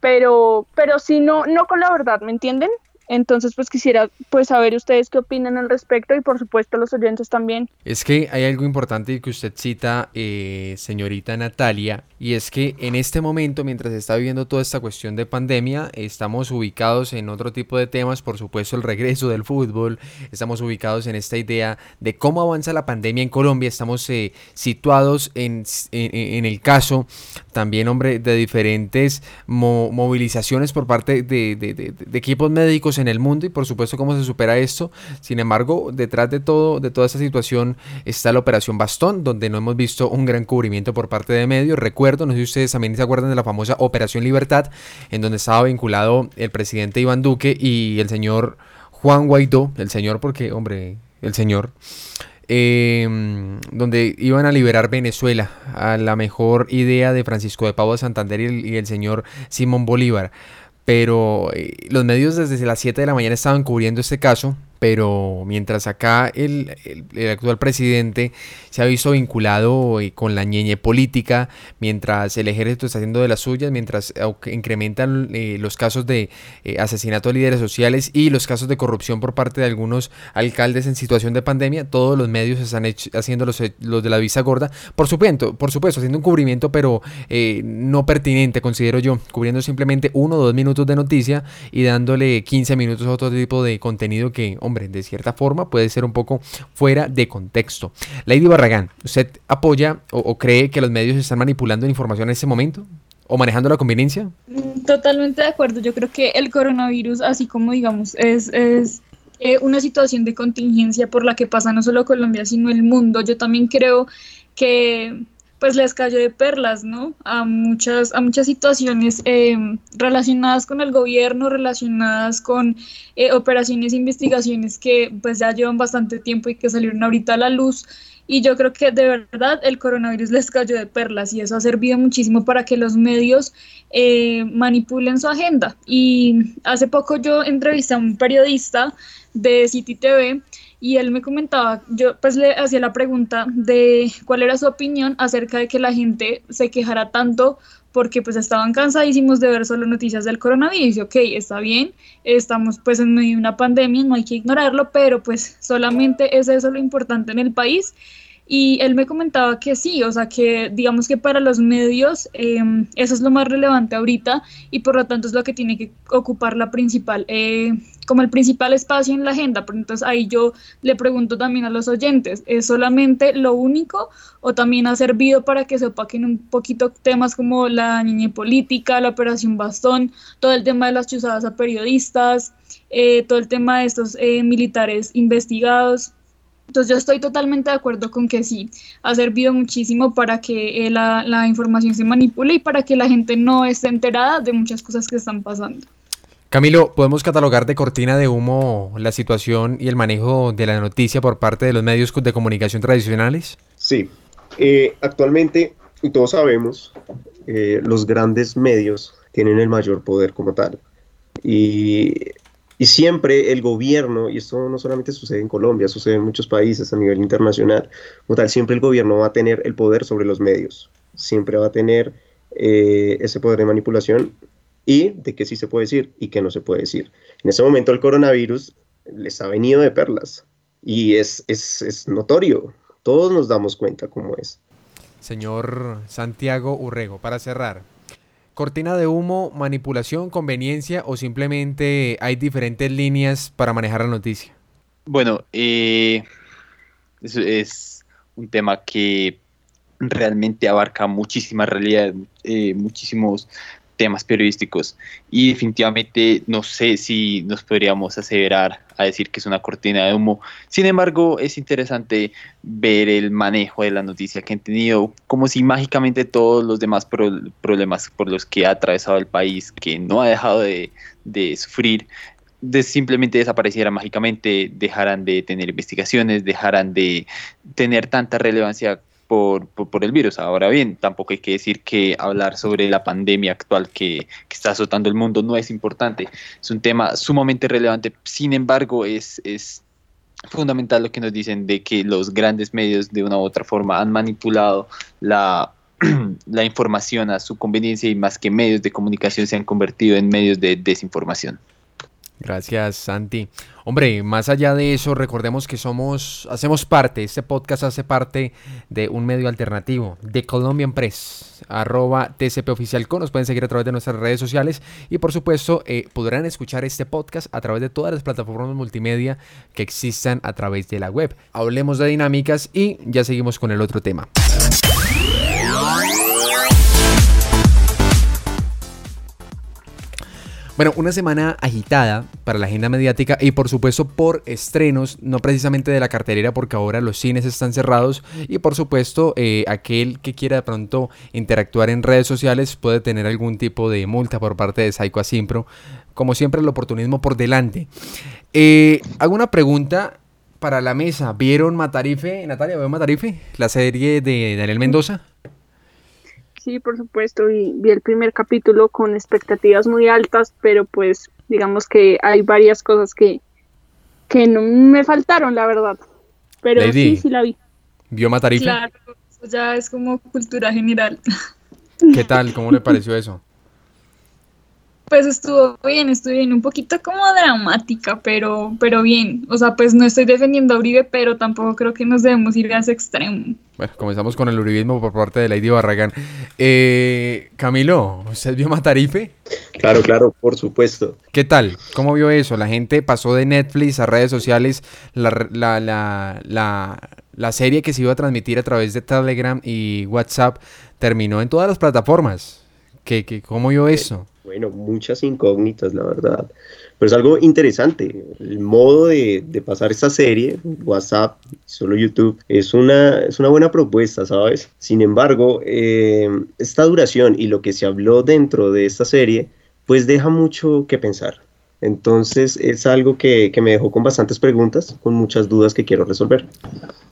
pero, pero sí no, no con la verdad, ¿me entienden? Entonces, pues quisiera pues saber ustedes qué opinan al respecto y por supuesto los oyentes también. Es que hay algo importante que usted cita, eh, señorita Natalia, y es que en este momento, mientras se está viviendo toda esta cuestión de pandemia, estamos ubicados en otro tipo de temas, por supuesto el regreso del fútbol, estamos ubicados en esta idea de cómo avanza la pandemia en Colombia, estamos eh, situados en, en, el caso también, hombre, de diferentes movilizaciones por parte de, de, de equipos médicos en el mundo y por supuesto cómo se supera esto. Sin embargo, detrás de todo, de toda esta situación está la operación Bastón, donde no hemos visto un gran cubrimiento por parte de medios. Recuerdo, no sé si ustedes también se acuerdan de la famosa Operación Libertad, en donde estaba vinculado el presidente Iván Duque y el señor Juan Guaidó, el señor porque, hombre, el señor. Em, donde iban a liberar Venezuela a la mejor idea de Francisco de Pablo Santander y el señor Simón Bolívar pero eh, los medios desde las 7 de la mañana estaban cubriendo este caso pero mientras acá el, actual presidente se ha visto vinculado eh, con la ñeñe política, mientras el ejército está haciendo de las suyas, mientras incrementan eh, los casos de eh, asesinato de líderes sociales y los casos de corrupción por parte de algunos alcaldes en situación de pandemia, todos los medios están haciendo los, los, de la visa gorda, por supuesto, por supuesto, haciendo un cubrimiento, pero no pertinente, considero yo, cubriendo simplemente uno o dos minutos de noticia y dándole 15 minutos a otro tipo de contenido que, de cierta forma puede ser un poco fuera de contexto. Lady Barragán, ¿usted apoya o, cree que los medios están manipulando la información en ese momento? ¿O manejando la conveniencia? Mm, totalmente de acuerdo. Yo creo que el coronavirus, así como digamos, es, es eh, una situación de contingencia por la que pasa no solo Colombia, sino el mundo. Yo también creo que pues les cayó de perlas, ¿no? A muchas, a muchas situaciones eh, relacionadas con el gobierno, relacionadas con eh, operaciones e investigaciones que pues ya llevan bastante tiempo y que salieron ahorita a la luz. Y yo creo que de verdad el coronavirus les cayó de perlas y eso ha servido muchísimo para que los medios eh, manipulen su agenda. Y hace poco yo entrevisté a un periodista de City TV y él me comentaba, yo pues le hacía la pregunta de cuál era su opinión acerca de que la gente se quejara tanto porque pues estaban cansadísimos de ver solo noticias del coronavirus. Y ok, está bien, estamos pues en medio de una pandemia, no hay que ignorarlo, pero pues solamente es eso lo importante en el país y él me comentaba que sí, o sea, que digamos que para los medios em, eso es lo más relevante ahorita y por lo tanto es lo que tiene que ocupar la principal, eh, como el principal espacio en la agenda. Entonces ahí yo le pregunto también a los oyentes, ¿es solamente lo único o también ha servido para que se opaquen un poquito temas como la niña política, la operación bastón, todo el tema de las chuzadas a periodistas, eh, todo el tema de estos eh, militares investigados? Entonces yo estoy totalmente de acuerdo con que sí, ha servido muchísimo para que eh, la, la, información se manipule y para que la gente no esté enterada de muchas cosas que están pasando. Camilo, ¿podemos catalogar de cortina de humo la situación y el manejo de la noticia por parte de los medios de comunicación tradicionales? Sí, eh, actualmente, y todos sabemos, eh, los grandes medios tienen el mayor poder como tal. Y y siempre el gobierno, y esto no solamente sucede en Colombia, sucede en muchos países a nivel internacional, como tal, siempre el gobierno va a tener el poder sobre los medios, siempre va a tener eh, ese poder de manipulación y de qué sí se puede decir y qué no se puede decir. En ese momento el coronavirus les ha venido de perlas y es, es, es notorio, todos nos damos cuenta cómo es. Señor Santiago Urrego, para cerrar, ¿Cortina de humo, manipulación, conveniencia o simplemente hay diferentes líneas para manejar la noticia? Bueno, eh, es, un tema que realmente abarca muchísimas realidades, eh, muchísimos temas periodísticos y definitivamente no sé si nos podríamos aseverar a decir que es una cortina de humo. Sin embargo, es interesante ver el manejo de la noticia que han tenido, como si mágicamente todos los demás problemas por los que ha atravesado el país, que no ha dejado de, sufrir, de simplemente desaparecieran mágicamente, dejaran de tener investigaciones, dejaran de tener tanta relevancia por, el virus. Ahora bien, tampoco hay que decir que hablar sobre la pandemia actual que, está azotando el mundo no es importante. Es un tema sumamente relevante. Sin embargo, es, fundamental lo que nos dicen de que los grandes medios de una u otra forma han manipulado la, la información a su conveniencia y más que medios de comunicación se han convertido en medios de desinformación. Gracias, Santi. Hombre, más allá de eso, recordemos que somos, hacemos parte, este podcast hace parte de un medio alternativo, de Colombian Press, arroba TCP Nos pueden seguir a través de nuestras redes sociales y por supuesto eh, podrán escuchar este podcast a través de todas las plataformas multimedia que existan a través de la web. Hablemos de dinámicas y ya seguimos con el otro tema. Bueno, una semana agitada para la agenda mediática y por supuesto por estrenos, no precisamente de la cartelera porque ahora los cines están cerrados y por supuesto eh, aquel que quiera de pronto interactuar en redes sociales puede tener algún tipo de multa por parte de Psycho Asimpro. Como siempre el oportunismo por delante. Eh, hago una pregunta para la mesa. ¿Vieron Matarife? Natalia, ¿vieron Matarife? La serie de Daniel Mendoza. Sí, por supuesto, y vi el primer capítulo con expectativas muy altas, pero pues digamos que hay varias cosas que, que no me faltaron, la verdad. Pero sí, sí la vi. ¿Vio Matarife? Claro, ya es como cultura general. ¿Qué tal? ¿Cómo le pareció eso? Pues estuvo bien, estuvo bien, un poquito como dramática, pero, pero bien. O sea, pues no estoy defendiendo a Uribe, pero tampoco creo que nos debemos ir a ese extremo. Bueno, comenzamos con el uribismo por parte de Lady Barragán. Eh, Camilo, ¿usted vio Matarife? Claro, claro, por supuesto. ¿Qué tal? ¿Cómo vio eso? La gente pasó de Netflix a redes sociales, la, la, la, la, la serie que se iba a transmitir a través de Telegram y WhatsApp terminó en todas las plataformas. ¿Qué, qué, ¿Cómo vio eso? Bueno, muchas incógnitas, la verdad. Pero es algo interesante. El modo de, pasar esta serie, WhatsApp, solo YouTube, es una, es una buena propuesta, ¿sabes? Sin embargo, eh, esta duración y lo que se habló dentro de esta serie, pues deja mucho que pensar. Entonces es algo que, me dejó con bastantes preguntas, con muchas dudas que quiero resolver.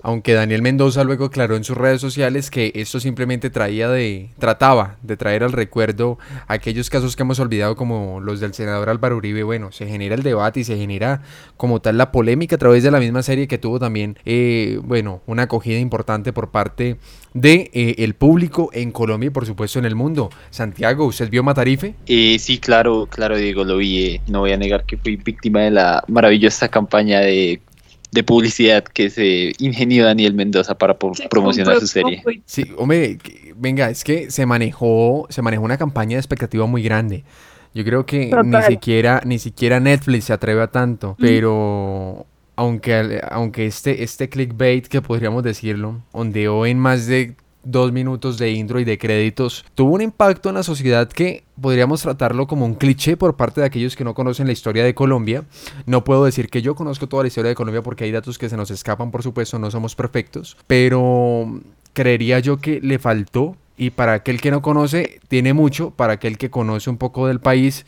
Aunque Daniel Mendoza luego aclaró en sus redes sociales que esto simplemente traía de, trataba de traer al recuerdo aquellos casos que hemos olvidado como los del senador Álvaro Uribe, bueno, se genera el debate y se genera como tal la polémica a través de la misma serie que tuvo también, eh, bueno, una acogida importante por parte de eh, el público en Colombia y por supuesto en el mundo. Santiago, ¿usted vio Matarife? Eh, sí, claro, claro, Diego, lo vi. Eh. No voy a negar que fui víctima de la maravillosa campaña de, publicidad que se ingenió Daniel Mendoza para promocionar su serie. Sí, hombre, venga, es que se manejó, se manejó una campaña de expectativa muy grande. Yo creo que ni siquiera, ni siquiera Netflix se atreve a tanto, pero aunque, aunque este, este clickbait, que podríamos decirlo, ondeó en más de dos minutos de intro y de créditos, tuvo un impacto en la sociedad que podríamos tratarlo como un cliché por parte de aquellos que no conocen la historia de Colombia. No puedo decir que yo conozco toda la historia de Colombia porque hay datos que se nos escapan, por supuesto, no somos perfectos, pero creería yo que le faltó y para aquel que no conoce, tiene mucho, para aquel que conoce un poco del país,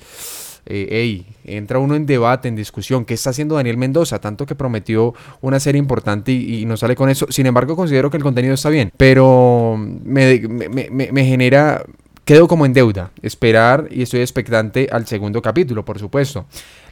eh, entra uno en debate, en discusión, ¿qué está haciendo Daniel Mendoza? Tanto que prometió una serie importante y, no sale con eso. Sin embargo, considero que el contenido está bien, pero me, me genera, quedo como en deuda, esperar y estoy expectante al segundo capítulo, por supuesto.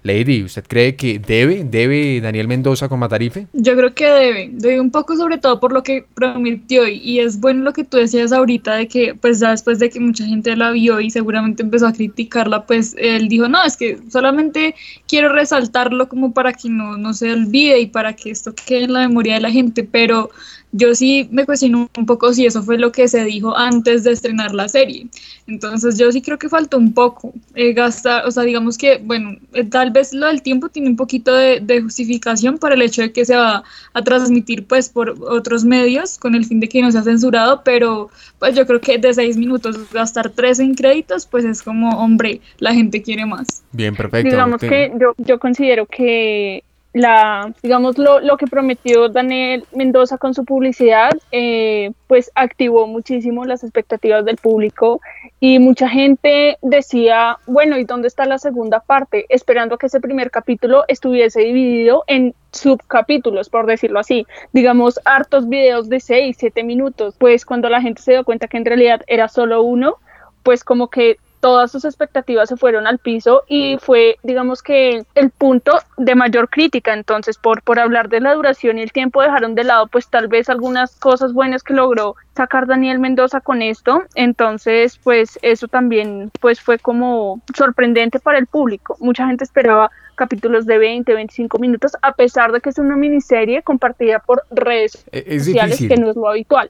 Lady, ¿usted cree que debe, debe Daniel Mendoza con Matarife? Yo creo que debe, debe un poco sobre todo por lo que prometió y es bueno lo que tú decías ahorita de que pues ya después de que mucha gente la vio y seguramente empezó a criticarla, pues él dijo, no, es que solamente quiero resaltarlo como para que no, no se olvide y para que esto quede en la memoria de la gente, pero yo sí me cuestiono un poco si eso fue lo que se dijo antes de estrenar la serie. Entonces yo sí creo que faltó un poco eh, gastar, o sea, digamos que, bueno, eh, tal vez lo del tiempo tiene un poquito de, justificación por el hecho de que se va a transmitir pues por otros medios con el fin de que no sea censurado, pero pues yo creo que de seis minutos gastar tres en créditos, pues es como, hombre, la gente quiere más. Bien, perfecto. Digamos que yo, yo considero que la, digamos, lo, lo, que prometió Daniel Mendoza con su publicidad, eh, pues activó muchísimo las expectativas del público y mucha gente decía, bueno, ¿y dónde está la segunda parte? Esperando que ese primer capítulo estuviese dividido en subcapítulos, por decirlo así, digamos, hartos videos de 6, 7 minutos, pues cuando la gente se dio cuenta que en realidad era solo uno, pues como que todas sus expectativas se fueron al piso y fue, digamos que, el punto de mayor crítica. Entonces, por, por hablar de la duración y el tiempo, dejaron de lado, pues tal vez algunas cosas buenas que logró sacar Daniel Mendoza con esto. Entonces, pues eso también pues fue como sorprendente para el público. Mucha gente esperaba capítulos de 20, 25 minutos, a pesar de que es una miniserie compartida por redes E- es sociales, difícil. que no es lo habitual.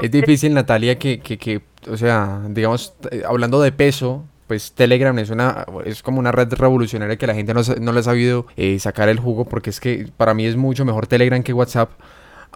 Es difícil, Natalia, que, que, que, o sea, digamos, eh, hablando de peso, pues Telegram es una es como una red revolucionaria que la gente no, no le ha sabido eh, sacar el jugo porque es que para mí es mucho mejor Telegram que WhatsApp.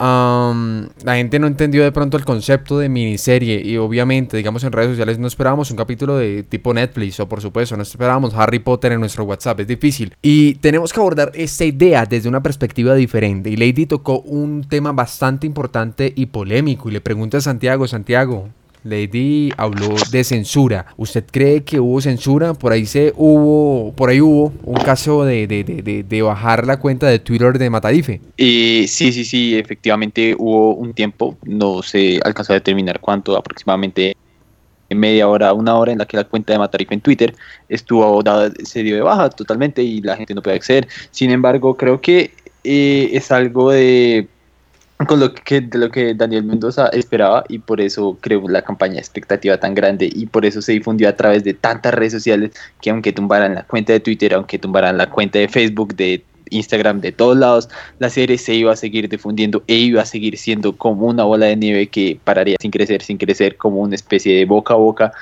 Am, la gente no entendió de pronto el concepto de miniserie y obviamente, digamos, en redes sociales no esperábamos un capítulo de tipo Netflix o por supuesto no esperábamos Harry Potter en nuestro WhatsApp, es difícil. Y tenemos que abordar esta idea desde una perspectiva diferente y Lady tocó un tema bastante importante y polémico y le pregunta a Santiago, Santiago, Lady habló de censura. ¿Usted cree que hubo censura? Por ahí se hubo, por ahí hubo un caso de, de, de, de- bajar la cuenta de Twitter de Matarife. Sí, sí, sí, efectivamente hubo un tiempo, no se alcanzó a determinar cuánto, aproximadamente media hora, una hora en la que la cuenta de Matarife en Twitter estuvo dada, se dio de baja totalmente y la gente no puede acceder. Sin embargo, creo que eh, es algo de con lo que de lo que Daniel Mendoza esperaba y por eso creó la campaña expectativa tan grande y por eso se difundió a través de tantas redes sociales que aunque tumbaran la cuenta de Twitter, aunque tumbaran la cuenta de Facebook, de Instagram, de todos lados, la serie se iba a seguir difundiendo e iba a seguir siendo como una bola de nieve que pararía sin crecer, sin crecer, como una especie de boca a boca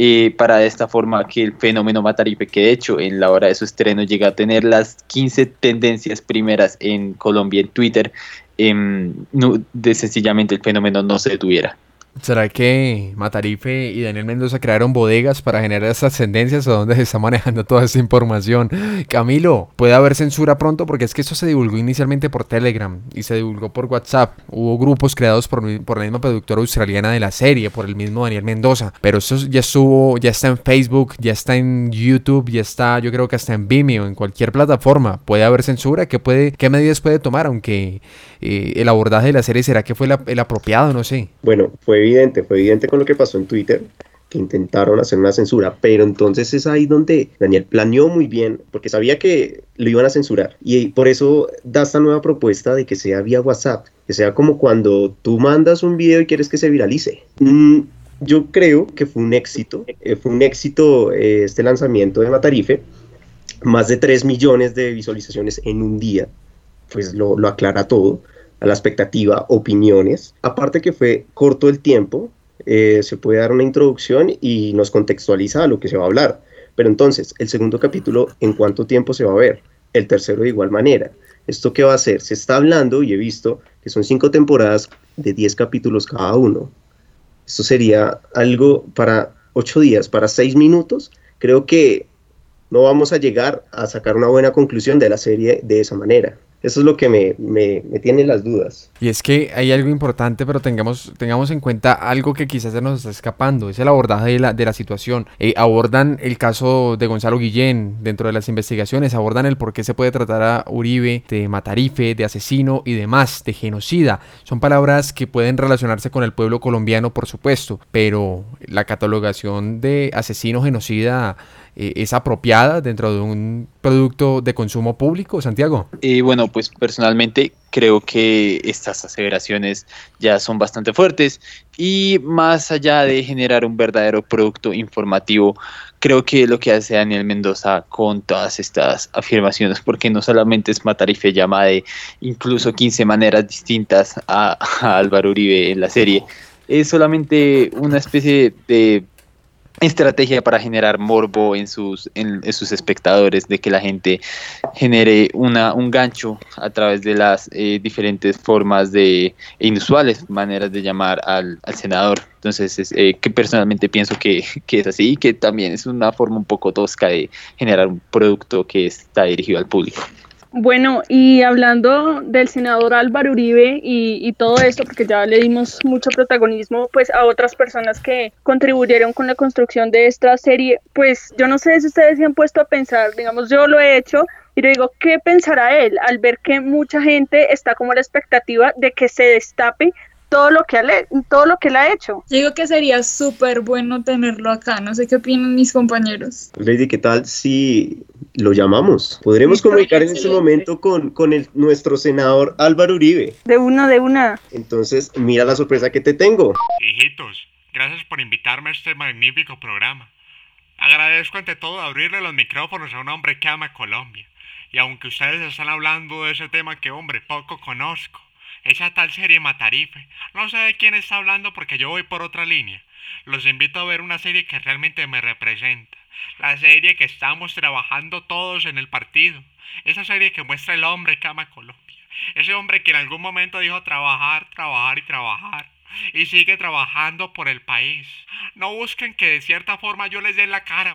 eh, para de esta forma que el fenómeno Matarife, que de hecho en la hora de su estreno llega a tener las 15 tendencias primeras en Colombia en Twitter, em, no, de sencillamente el fenómeno no se detuviera. ¿Será que Matarife y Daniel Mendoza crearon bodegas para generar esas tendencias o dónde se está manejando toda esa información? Camilo, ¿puede haber censura pronto? Porque es que esto se divulgó inicialmente por Telegram y se divulgó por WhatsApp. Hubo grupos creados por, por la misma productora australiana de la serie, por el mismo Daniel Mendoza. Pero eso ya estuvo, ya está en Facebook, ya está en YouTube, ya está, yo creo que hasta en Vimeo, en cualquier plataforma. ¿Puede haber censura? ¿Qué, puede, qué medidas puede tomar? Aunque eh, el abordaje de la serie será que fue el apropiado, no sé. Bueno, fue evidente, fue evidente con lo que pasó en Twitter, que intentaron hacer una censura, pero entonces es ahí donde Daniel planeó muy bien, porque sabía que lo iban a censurar, y por eso da esta nueva propuesta de que sea vía WhatsApp, que sea como cuando tú mandas un video y quieres que se viralice. Mm, yo creo que fue un éxito, eh, fue un éxito eh, este lanzamiento de Matarife, más de 3 millones de visualizaciones en un día, pues lo, lo aclara todo a la expectativa, opiniones. Aparte que fue corto el tiempo, eh, se puede dar una introducción y nos contextualiza a lo que se va a hablar. Pero entonces, el segundo capítulo, ¿en cuánto tiempo se va a ver? El tercero de igual manera. ¿Esto qué va a hacer? Se está hablando y he visto que son cinco temporadas de 10 capítulos cada uno. Esto sería algo para ocho días, para seis minutos. Creo que no vamos a llegar a sacar una buena conclusión de la serie de esa manera. Eso es lo que me, me, tiene las dudas. Y es que hay algo importante, pero tengamos, tengamos en cuenta algo que quizás se nos está escapando, es el abordaje de la, de la situación. Eh, abordan el caso de Gonzalo Guillén dentro de las investigaciones, abordan el por qué se puede tratar a Uribe de matarife, de asesino y demás, de genocida. Son palabras que pueden relacionarse con el pueblo colombiano, por supuesto, pero la catalogación de asesino genocida eh, es apropiada dentro de un producto de consumo público, Santiago. Y bueno, pues personalmente creo que estas aseveraciones ya son bastante fuertes y más allá de generar un verdadero producto informativo, creo que lo que hace Daniel Mendoza con todas estas afirmaciones, porque no solamente es Matarife llama de incluso 15 maneras distintas a Álvaro Uribe en la serie, es solamente una especie de estrategia para generar morbo en sus, en, sus espectadores, de que la gente genere una, un gancho a través de las eh, diferentes formas de e inusuales maneras de llamar al, al senador. Entonces, es, eh, que personalmente pienso que, que, es así y que también es una forma un poco tosca de generar un producto que está dirigido al público. Bueno, y hablando del senador Álvaro Uribe y, y, todo esto, porque ya le dimos mucho protagonismo pues a otras personas que contribuyeron con la construcción de esta serie, pues yo no sé si ustedes se han puesto a pensar, digamos, yo lo he hecho y le digo, ¿qué pensará él al ver que mucha gente está como la expectativa de que se destape todo lo que, le, todo lo que él ha hecho. Digo que sería súper bueno tenerlo acá, no sé qué opinan mis compañeros. Lady, ¿qué tal si lo llamamos? Podremos comunicar en este momento con, con el, nuestro senador Álvaro Uribe. De una, de una. Entonces, mira la sorpresa que te tengo. Hijitos, gracias por invitarme a este magnífico programa. Agradezco ante todo abrirle los micrófonos a un hombre que ama Colombia. Y aunque ustedes están hablando de ese tema que, hombre, poco conozco, esa tal serie Matarife, no sé de quién está hablando porque yo voy por otra línea. Los invito a ver una serie que realmente me representa. La serie que estamos trabajando todos en el partido. Esa serie que muestra el hombre que ama Colombia. Ese hombre que en algún momento dijo trabajar, trabajar y trabajar. Y sigue trabajando por el país. No busquen que de cierta forma yo les dé la cara.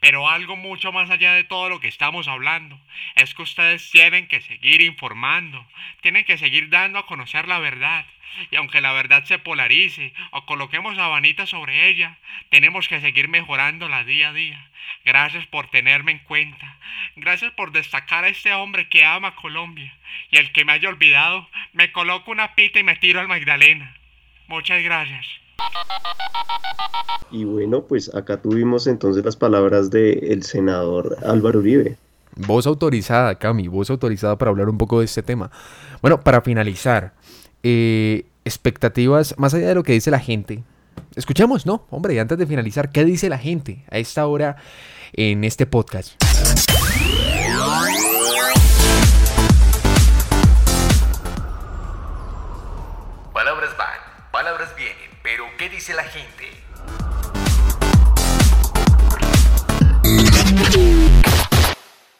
Pero algo mucho más allá de todo lo que estamos hablando es que ustedes tienen que seguir informando, tienen que seguir dando a conocer la verdad. Y aunque la verdad se polarice o coloquemos sabanitas sobre ella, tenemos que seguir mejorándola día a día. Gracias por tenerme en cuenta. Gracias por destacar a este hombre que ama Colombia. Y el que me haya olvidado, me coloco una pita y me tiro al Magdalena. Muchas gracias. Y bueno, pues acá tuvimos entonces las palabras del senador Álvaro Uribe. Voz autorizada, Cami, voz autorizada para hablar un poco de este tema. Bueno, para finalizar, eh, expectativas, más allá de lo que dice la gente. Escuchemos, ¿no? Hombre, y antes de finalizar, ¿qué dice la gente a esta hora en este podcast? ¿Qué dice la gente?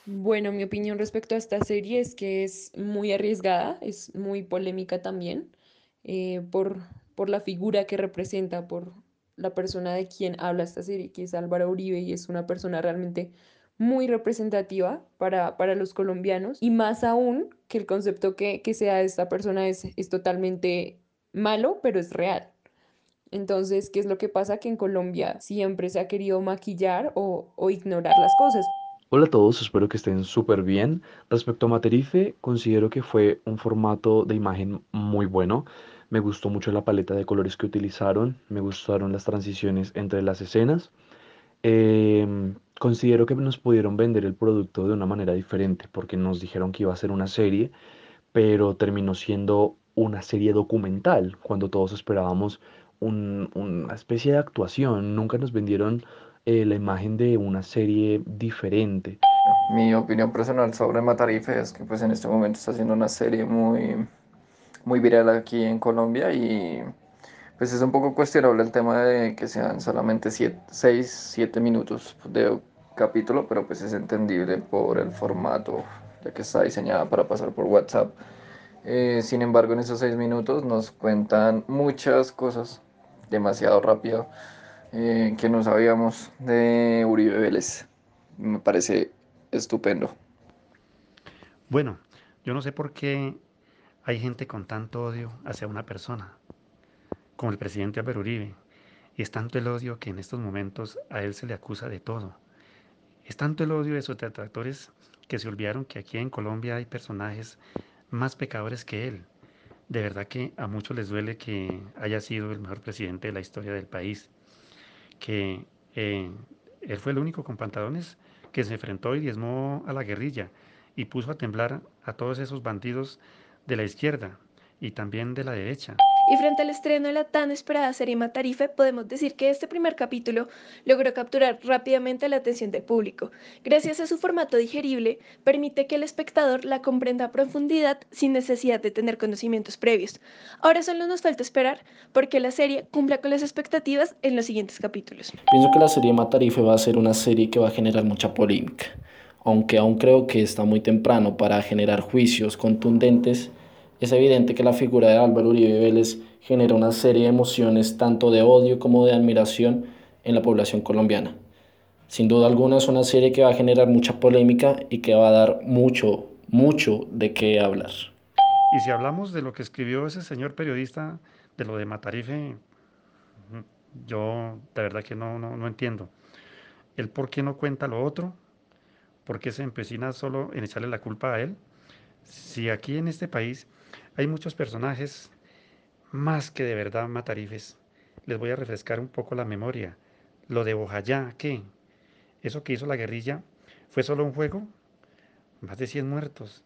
Bueno, mi opinión respecto a esta serie es que es muy arriesgada, es muy polémica también, eh, por, por la figura que representa, por la persona de quien habla esta serie, que es Álvaro Uribe, y es una persona realmente muy representativa para, para los colombianos, y más aún que el concepto que, que sea de esta persona es, es totalmente malo, pero es real. Entonces, ¿qué es lo que pasa? Que en Colombia siempre se ha querido maquillar o, ignorar las cosas. Hola a todos, espero que estén súper bien. Respecto a Materife, considero que fue un formato de imagen muy bueno. Me gustó mucho la paleta de colores que utilizaron, me gustaron las transiciones entre las escenas. Em, considero que nos pudieron vender el producto de una manera diferente porque nos dijeron que iba a ser una serie, pero terminó siendo una serie documental cuando todos esperábamos un- una especie de actuación. Nunca nos vendieron eh, la imagen de una serie diferente. Mi opinión personal sobre Matarife es que pues en este momento está haciendo una serie muy, muy viral aquí en Colombia y pues es un poco cuestionable el tema de que sean solamente 6, 7 minutos de capítulo, pero pues es entendible por el formato, ya que está diseñada para pasar por WhatsApp. Eh, sin embargo, en esos 6 minutos nos cuentan muchas cosas demasiado rápido eh, que no sabíamos de Uribe Vélez. Me parece estupendo. Bueno, yo no sé por qué hay gente con tanto odio hacia una persona, como el presidente Álvaro Uribe. Y es tanto el odio que en estos momentos a él se le acusa de todo. Es tanto el odio de sus detractores que se olvidaron que aquí en Colombia hay personajes más pecadores que él. De verdad que a muchos les duele que haya sido el mejor presidente de la historia del país, que eh, él fue el único con pantalones que se enfrentó y diezmó a la guerrilla y puso a temblar a todos esos bandidos de la izquierda y también de la derecha. Y frente al estreno de la tan esperada serie Matarife, podemos decir que este primer capítulo logró capturar rápidamente la atención del público. Gracias a su formato digerible, permite que el espectador la comprenda a profundidad sin necesidad de tener conocimientos previos. Ahora solo nos falta esperar porque la serie cumpla con las expectativas en los siguientes capítulos. Pienso que la serie Matarife va a ser una serie que va a generar mucha polémica, aunque aún creo que está muy temprano para generar juicios contundentes. Es evidente que la figura de Álvaro Uribe Vélez genera una serie de emociones tanto de odio como de admiración en la población colombiana. Sin duda alguna es una serie que va a generar mucha polémica y que va a dar mucho, mucho de qué hablar. Y si hablamos de lo que escribió ese señor periodista, de lo de Matarife, yo de verdad que no, no, no entiendo. ¿El por qué no cuenta lo otro? ¿Por qué se empecina solo en echarle la culpa a él? Si aquí en este país hay muchos personajes más que de verdad matarifes. Les voy a refrescar un poco la memoria. Lo de Bojayá, ¿qué? Eso que hizo la guerrilla fue solo un juego. Más de 100 muertos,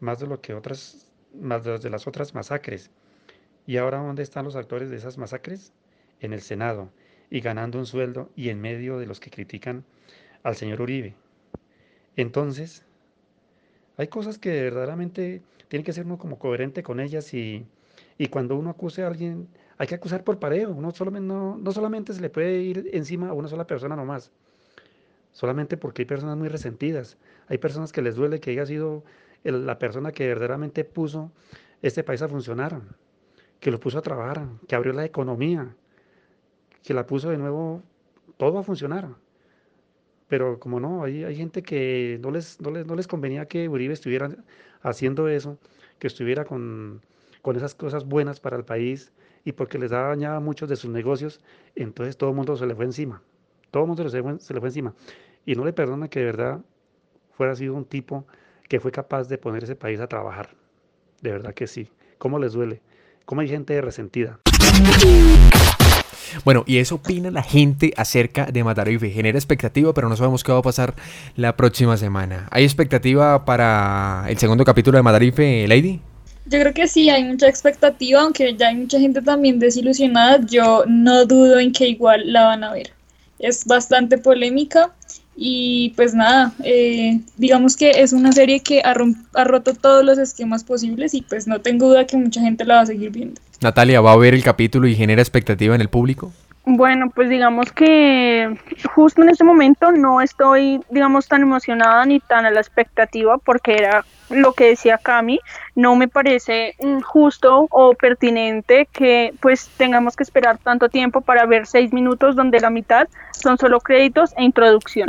más de lo que otras, más de las otras masacres. ¿Y ahora dónde están los actores de esas masacres? En el Senado y ganando un sueldo y en medio de los que critican al señor Uribe. Entonces, hay cosas que verdaderamente tiene que ser uno como coherente con ellas y, y cuando uno acuse a alguien, hay que acusar por parejo. Uno solamente, no, no solamente se le puede ir encima a una sola persona nomás, solamente porque hay personas muy resentidas. Hay personas que les duele que haya sido la persona que verdaderamente puso este país a funcionar, que lo puso a trabajar, que abrió la economía, que la puso de nuevo todo a funcionar. Pero como no, hay, hay gente que no les, no, les, no les convenía que Uribe estuviera haciendo eso, que estuviera con, con esas cosas buenas para el país y porque les dañaba muchos de sus negocios, entonces todo el mundo se le fue encima. Todo el mundo se le fue, se le fue encima. Y no le perdona que de verdad fuera sido un tipo que fue capaz de poner ese país a trabajar. De verdad que sí. ¿Cómo les duele? ¿Cómo hay gente resentida? Bueno, y eso opina la gente acerca de Matarife. Genera expectativa, pero no sabemos qué va a pasar la próxima semana. ¿Hay expectativa para el segundo capítulo de Matarife, Lady? Yo creo que sí, hay mucha expectativa, aunque ya hay mucha gente también desilusionada. Yo no dudo en que igual la van a ver. Es bastante polémica y pues nada, eh, digamos que es una serie que ha, ha, roto todos los esquemas posibles y pues no tengo duda que mucha gente la va a seguir viendo. Natalia, ¿va a ver el capítulo y genera expectativa en el público? Bueno, pues digamos que justo en este momento no estoy, digamos, tan emocionada ni tan a la expectativa porque era lo que decía Cami, no me parece justo o pertinente que pues tengamos que esperar tanto tiempo para ver seis minutos donde la mitad son solo créditos e introducción.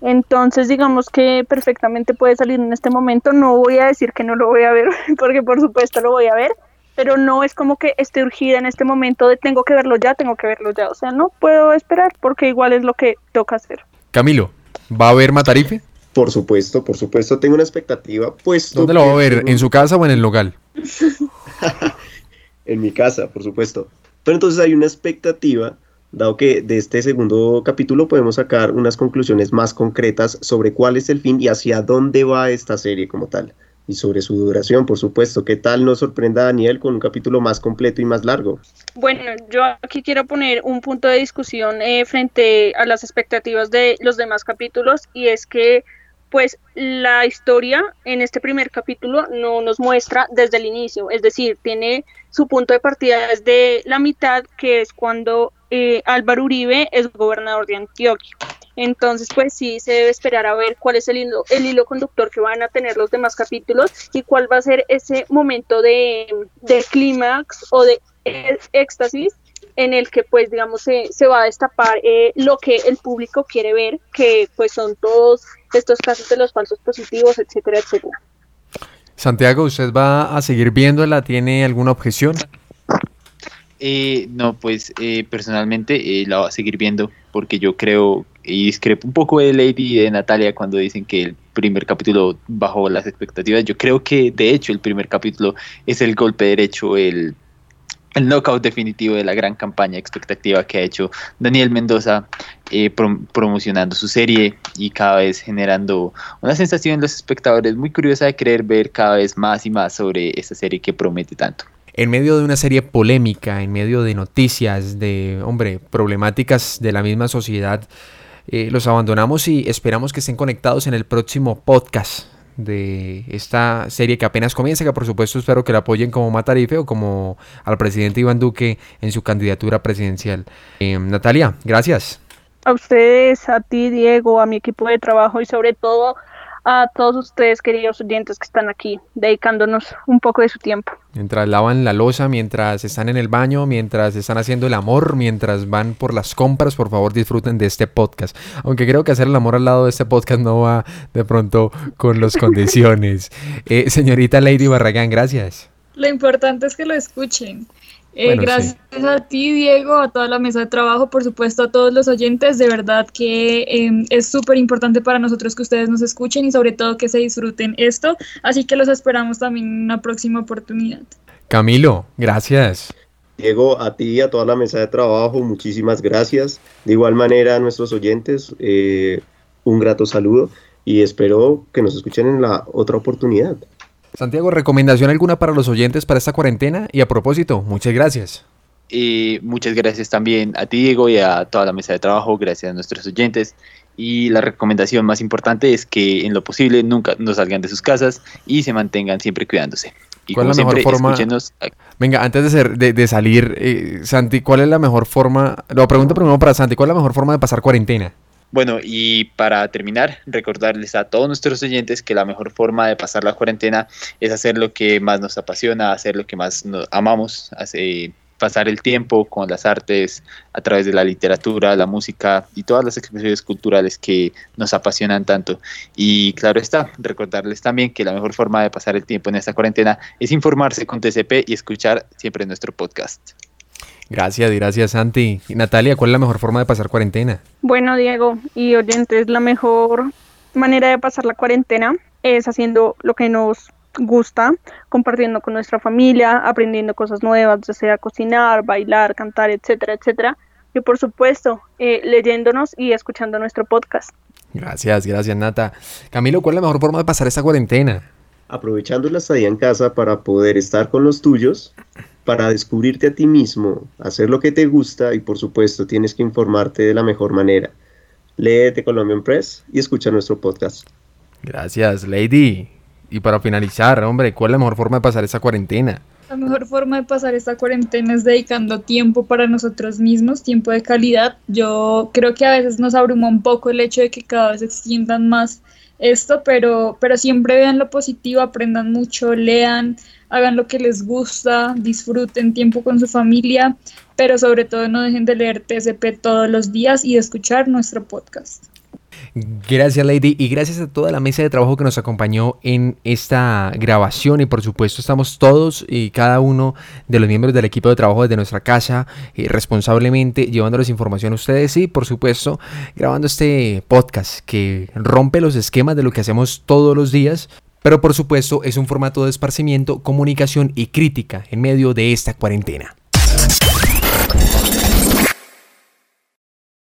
Entonces, digamos que perfectamente puede salir en este momento. No voy a decir que no lo voy a ver, porque por supuesto lo voy a ver, pero no es como que esté urgida en este momento de tengo que verlo ya, tengo que verlo ya. O sea, no puedo esperar porque igual es lo que toca hacer. Camilo, ¿va a ver Matarife? Por supuesto, por supuesto, tengo una expectativa. Pues, ¿Dónde lo va a ver? ¿En su casa o en el local? en mi casa, por supuesto. Pero entonces hay una expectativa, dado que de este segundo capítulo podemos sacar unas conclusiones más concretas sobre cuál es el fin y hacia dónde va esta serie como tal y sobre su duración, por supuesto. ¿Qué tal nos sorprenda Daniel con un capítulo más completo y más largo? Bueno, yo aquí quiero poner un punto de discusión eh, frente a las expectativas de los demás capítulos y es que pues la historia en este primer capítulo no nos muestra desde el inicio, es decir, tiene su punto de partida desde la mitad, que es cuando eh, Álvaro Uribe es gobernador de Antioquia. Entonces, pues sí, se debe esperar a ver cuál es el hilo, el hilo conductor que van a tener los demás capítulos y cuál va a ser ese momento de, de clímax o de éxtasis en el que pues digamos se, se va a destapar eh, lo que el público quiere ver, que pues son todos estos casos de los falsos positivos, etcétera, etcétera. Santiago, ¿usted va a seguir viéndola? ¿Tiene alguna objeción? Eh, no, pues eh, personalmente eh, la voy a seguir viendo porque yo creo y discrepo un poco de Lady y de Natalia cuando dicen que el primer capítulo bajó las expectativas. Yo creo que de hecho el primer capítulo es el golpe derecho, el, el knockout definitivo de la gran campaña expectativa que ha hecho Daniel Mendoza promocionando su serie y cada vez generando una sensación en los espectadores muy curiosa de querer ver cada vez más y más sobre esta serie que promete tanto en medio de una serie polémica, en medio de noticias, de, hombre, problemáticas de la misma sociedad, eh, los abandonamos y esperamos que estén conectados en el próximo podcast de esta serie que apenas comienza, que por supuesto espero que la apoyen como Matarife o como al presidente Iván Duque en su candidatura presidencial. Eh, Natalia, gracias. A ustedes, a ti Diego, a mi equipo de trabajo y sobre todo a todos ustedes, queridos oyentes que están aquí, dedicándonos un poco de su tiempo. Mientras lavan la losa, mientras están en el baño, mientras están haciendo el amor, mientras van por las compras, por favor disfruten de este podcast. Aunque creo que hacer el amor al lado de este podcast no va de pronto con las condiciones. Eh, señorita Lady Barragán, gracias. Lo importante es que lo escuchen. Eh, gracias a ti, Diego, a toda la mesa de trabajo, por supuesto a todos los oyentes. De verdad que em, es súper importante para nosotros que ustedes nos escuchen y sobre todo que se disfruten esto. Así que los esperamos también en una próxima oportunidad. Camilo, gracias. Diego, a ti y a toda la mesa de trabajo, muchísimas gracias. De igual manera a nuestros oyentes, eh, un grato saludo y espero que nos escuchen en la otra oportunidad. Santiago, ¿recomendación alguna para los oyentes para esta cuarentena? Y a propósito, muchas gracias. Y muchas gracias también a ti, Diego, y a toda la mesa de trabajo, gracias a nuestros oyentes. Y la recomendación más importante es que en lo posible nunca no salgan de sus casas y se mantengan siempre cuidándose. Y ¿Cuál es la mejor forma? Venga, antes de, ser, de, salir, eh, Santi, ¿cuál es la mejor forma? Lo pregunto primero para Santi, ¿cuál es la mejor forma de pasar cuarentena? Bueno, y para terminar, recordarles a todos nuestros oyentes que la mejor forma de pasar la cuarentena es hacer lo que más nos apasiona, hacer lo que más nos amamos, hacer pasar el tiempo con las artes a través de la literatura, la música y todas las expresiones culturales que nos apasionan tanto. Y claro está, recordarles también que la mejor forma de pasar el tiempo en esta cuarentena es informarse con TCP y escuchar siempre nuestro podcast. Gracias, gracias Santi. Y Natalia, ¿cuál es la mejor forma de pasar cuarentena? Bueno, Diego y oyentes, la mejor manera de pasar la cuarentena es haciendo lo que nos gusta, compartiendo con nuestra familia, aprendiendo cosas nuevas, ya sea cocinar, bailar, cantar, etcétera, etcétera. Y por supuesto, eh, leyéndonos y escuchando nuestro podcast. Gracias, gracias Nata. Camilo, ¿cuál es la mejor forma de pasar esta cuarentena? Aprovechando la estadía en casa para poder estar con los tuyos, para descubrirte a ti mismo, hacer lo que te gusta y por supuesto tienes que informarte de la mejor manera. Léete Colombian Press y escucha nuestro podcast. Gracias, Lady. Y para finalizar, hombre, ¿cuál es la mejor forma de pasar esta cuarentena? La mejor forma de pasar esta cuarentena es dedicando tiempo para nosotros mismos, tiempo de calidad. Yo creo que a veces nos abruma un poco el hecho de que cada vez extiendan más esto, pero, pero siempre vean lo positivo, aprendan mucho, lean, hagan lo que les gusta, disfruten tiempo con su familia, pero sobre todo no dejen de leer TCP todos los días y de escuchar nuestro podcast. Gracias Lady y gracias a toda la mesa de trabajo que nos acompañó en esta grabación y por supuesto estamos todos y cada uno de los miembros del equipo de trabajo desde nuestra casa eh, responsablemente llevándoles información a ustedes y por supuesto grabando este podcast que rompe los esquemas de lo que hacemos todos los días pero por supuesto es un formato de esparcimiento, comunicación y crítica en medio de esta cuarentena.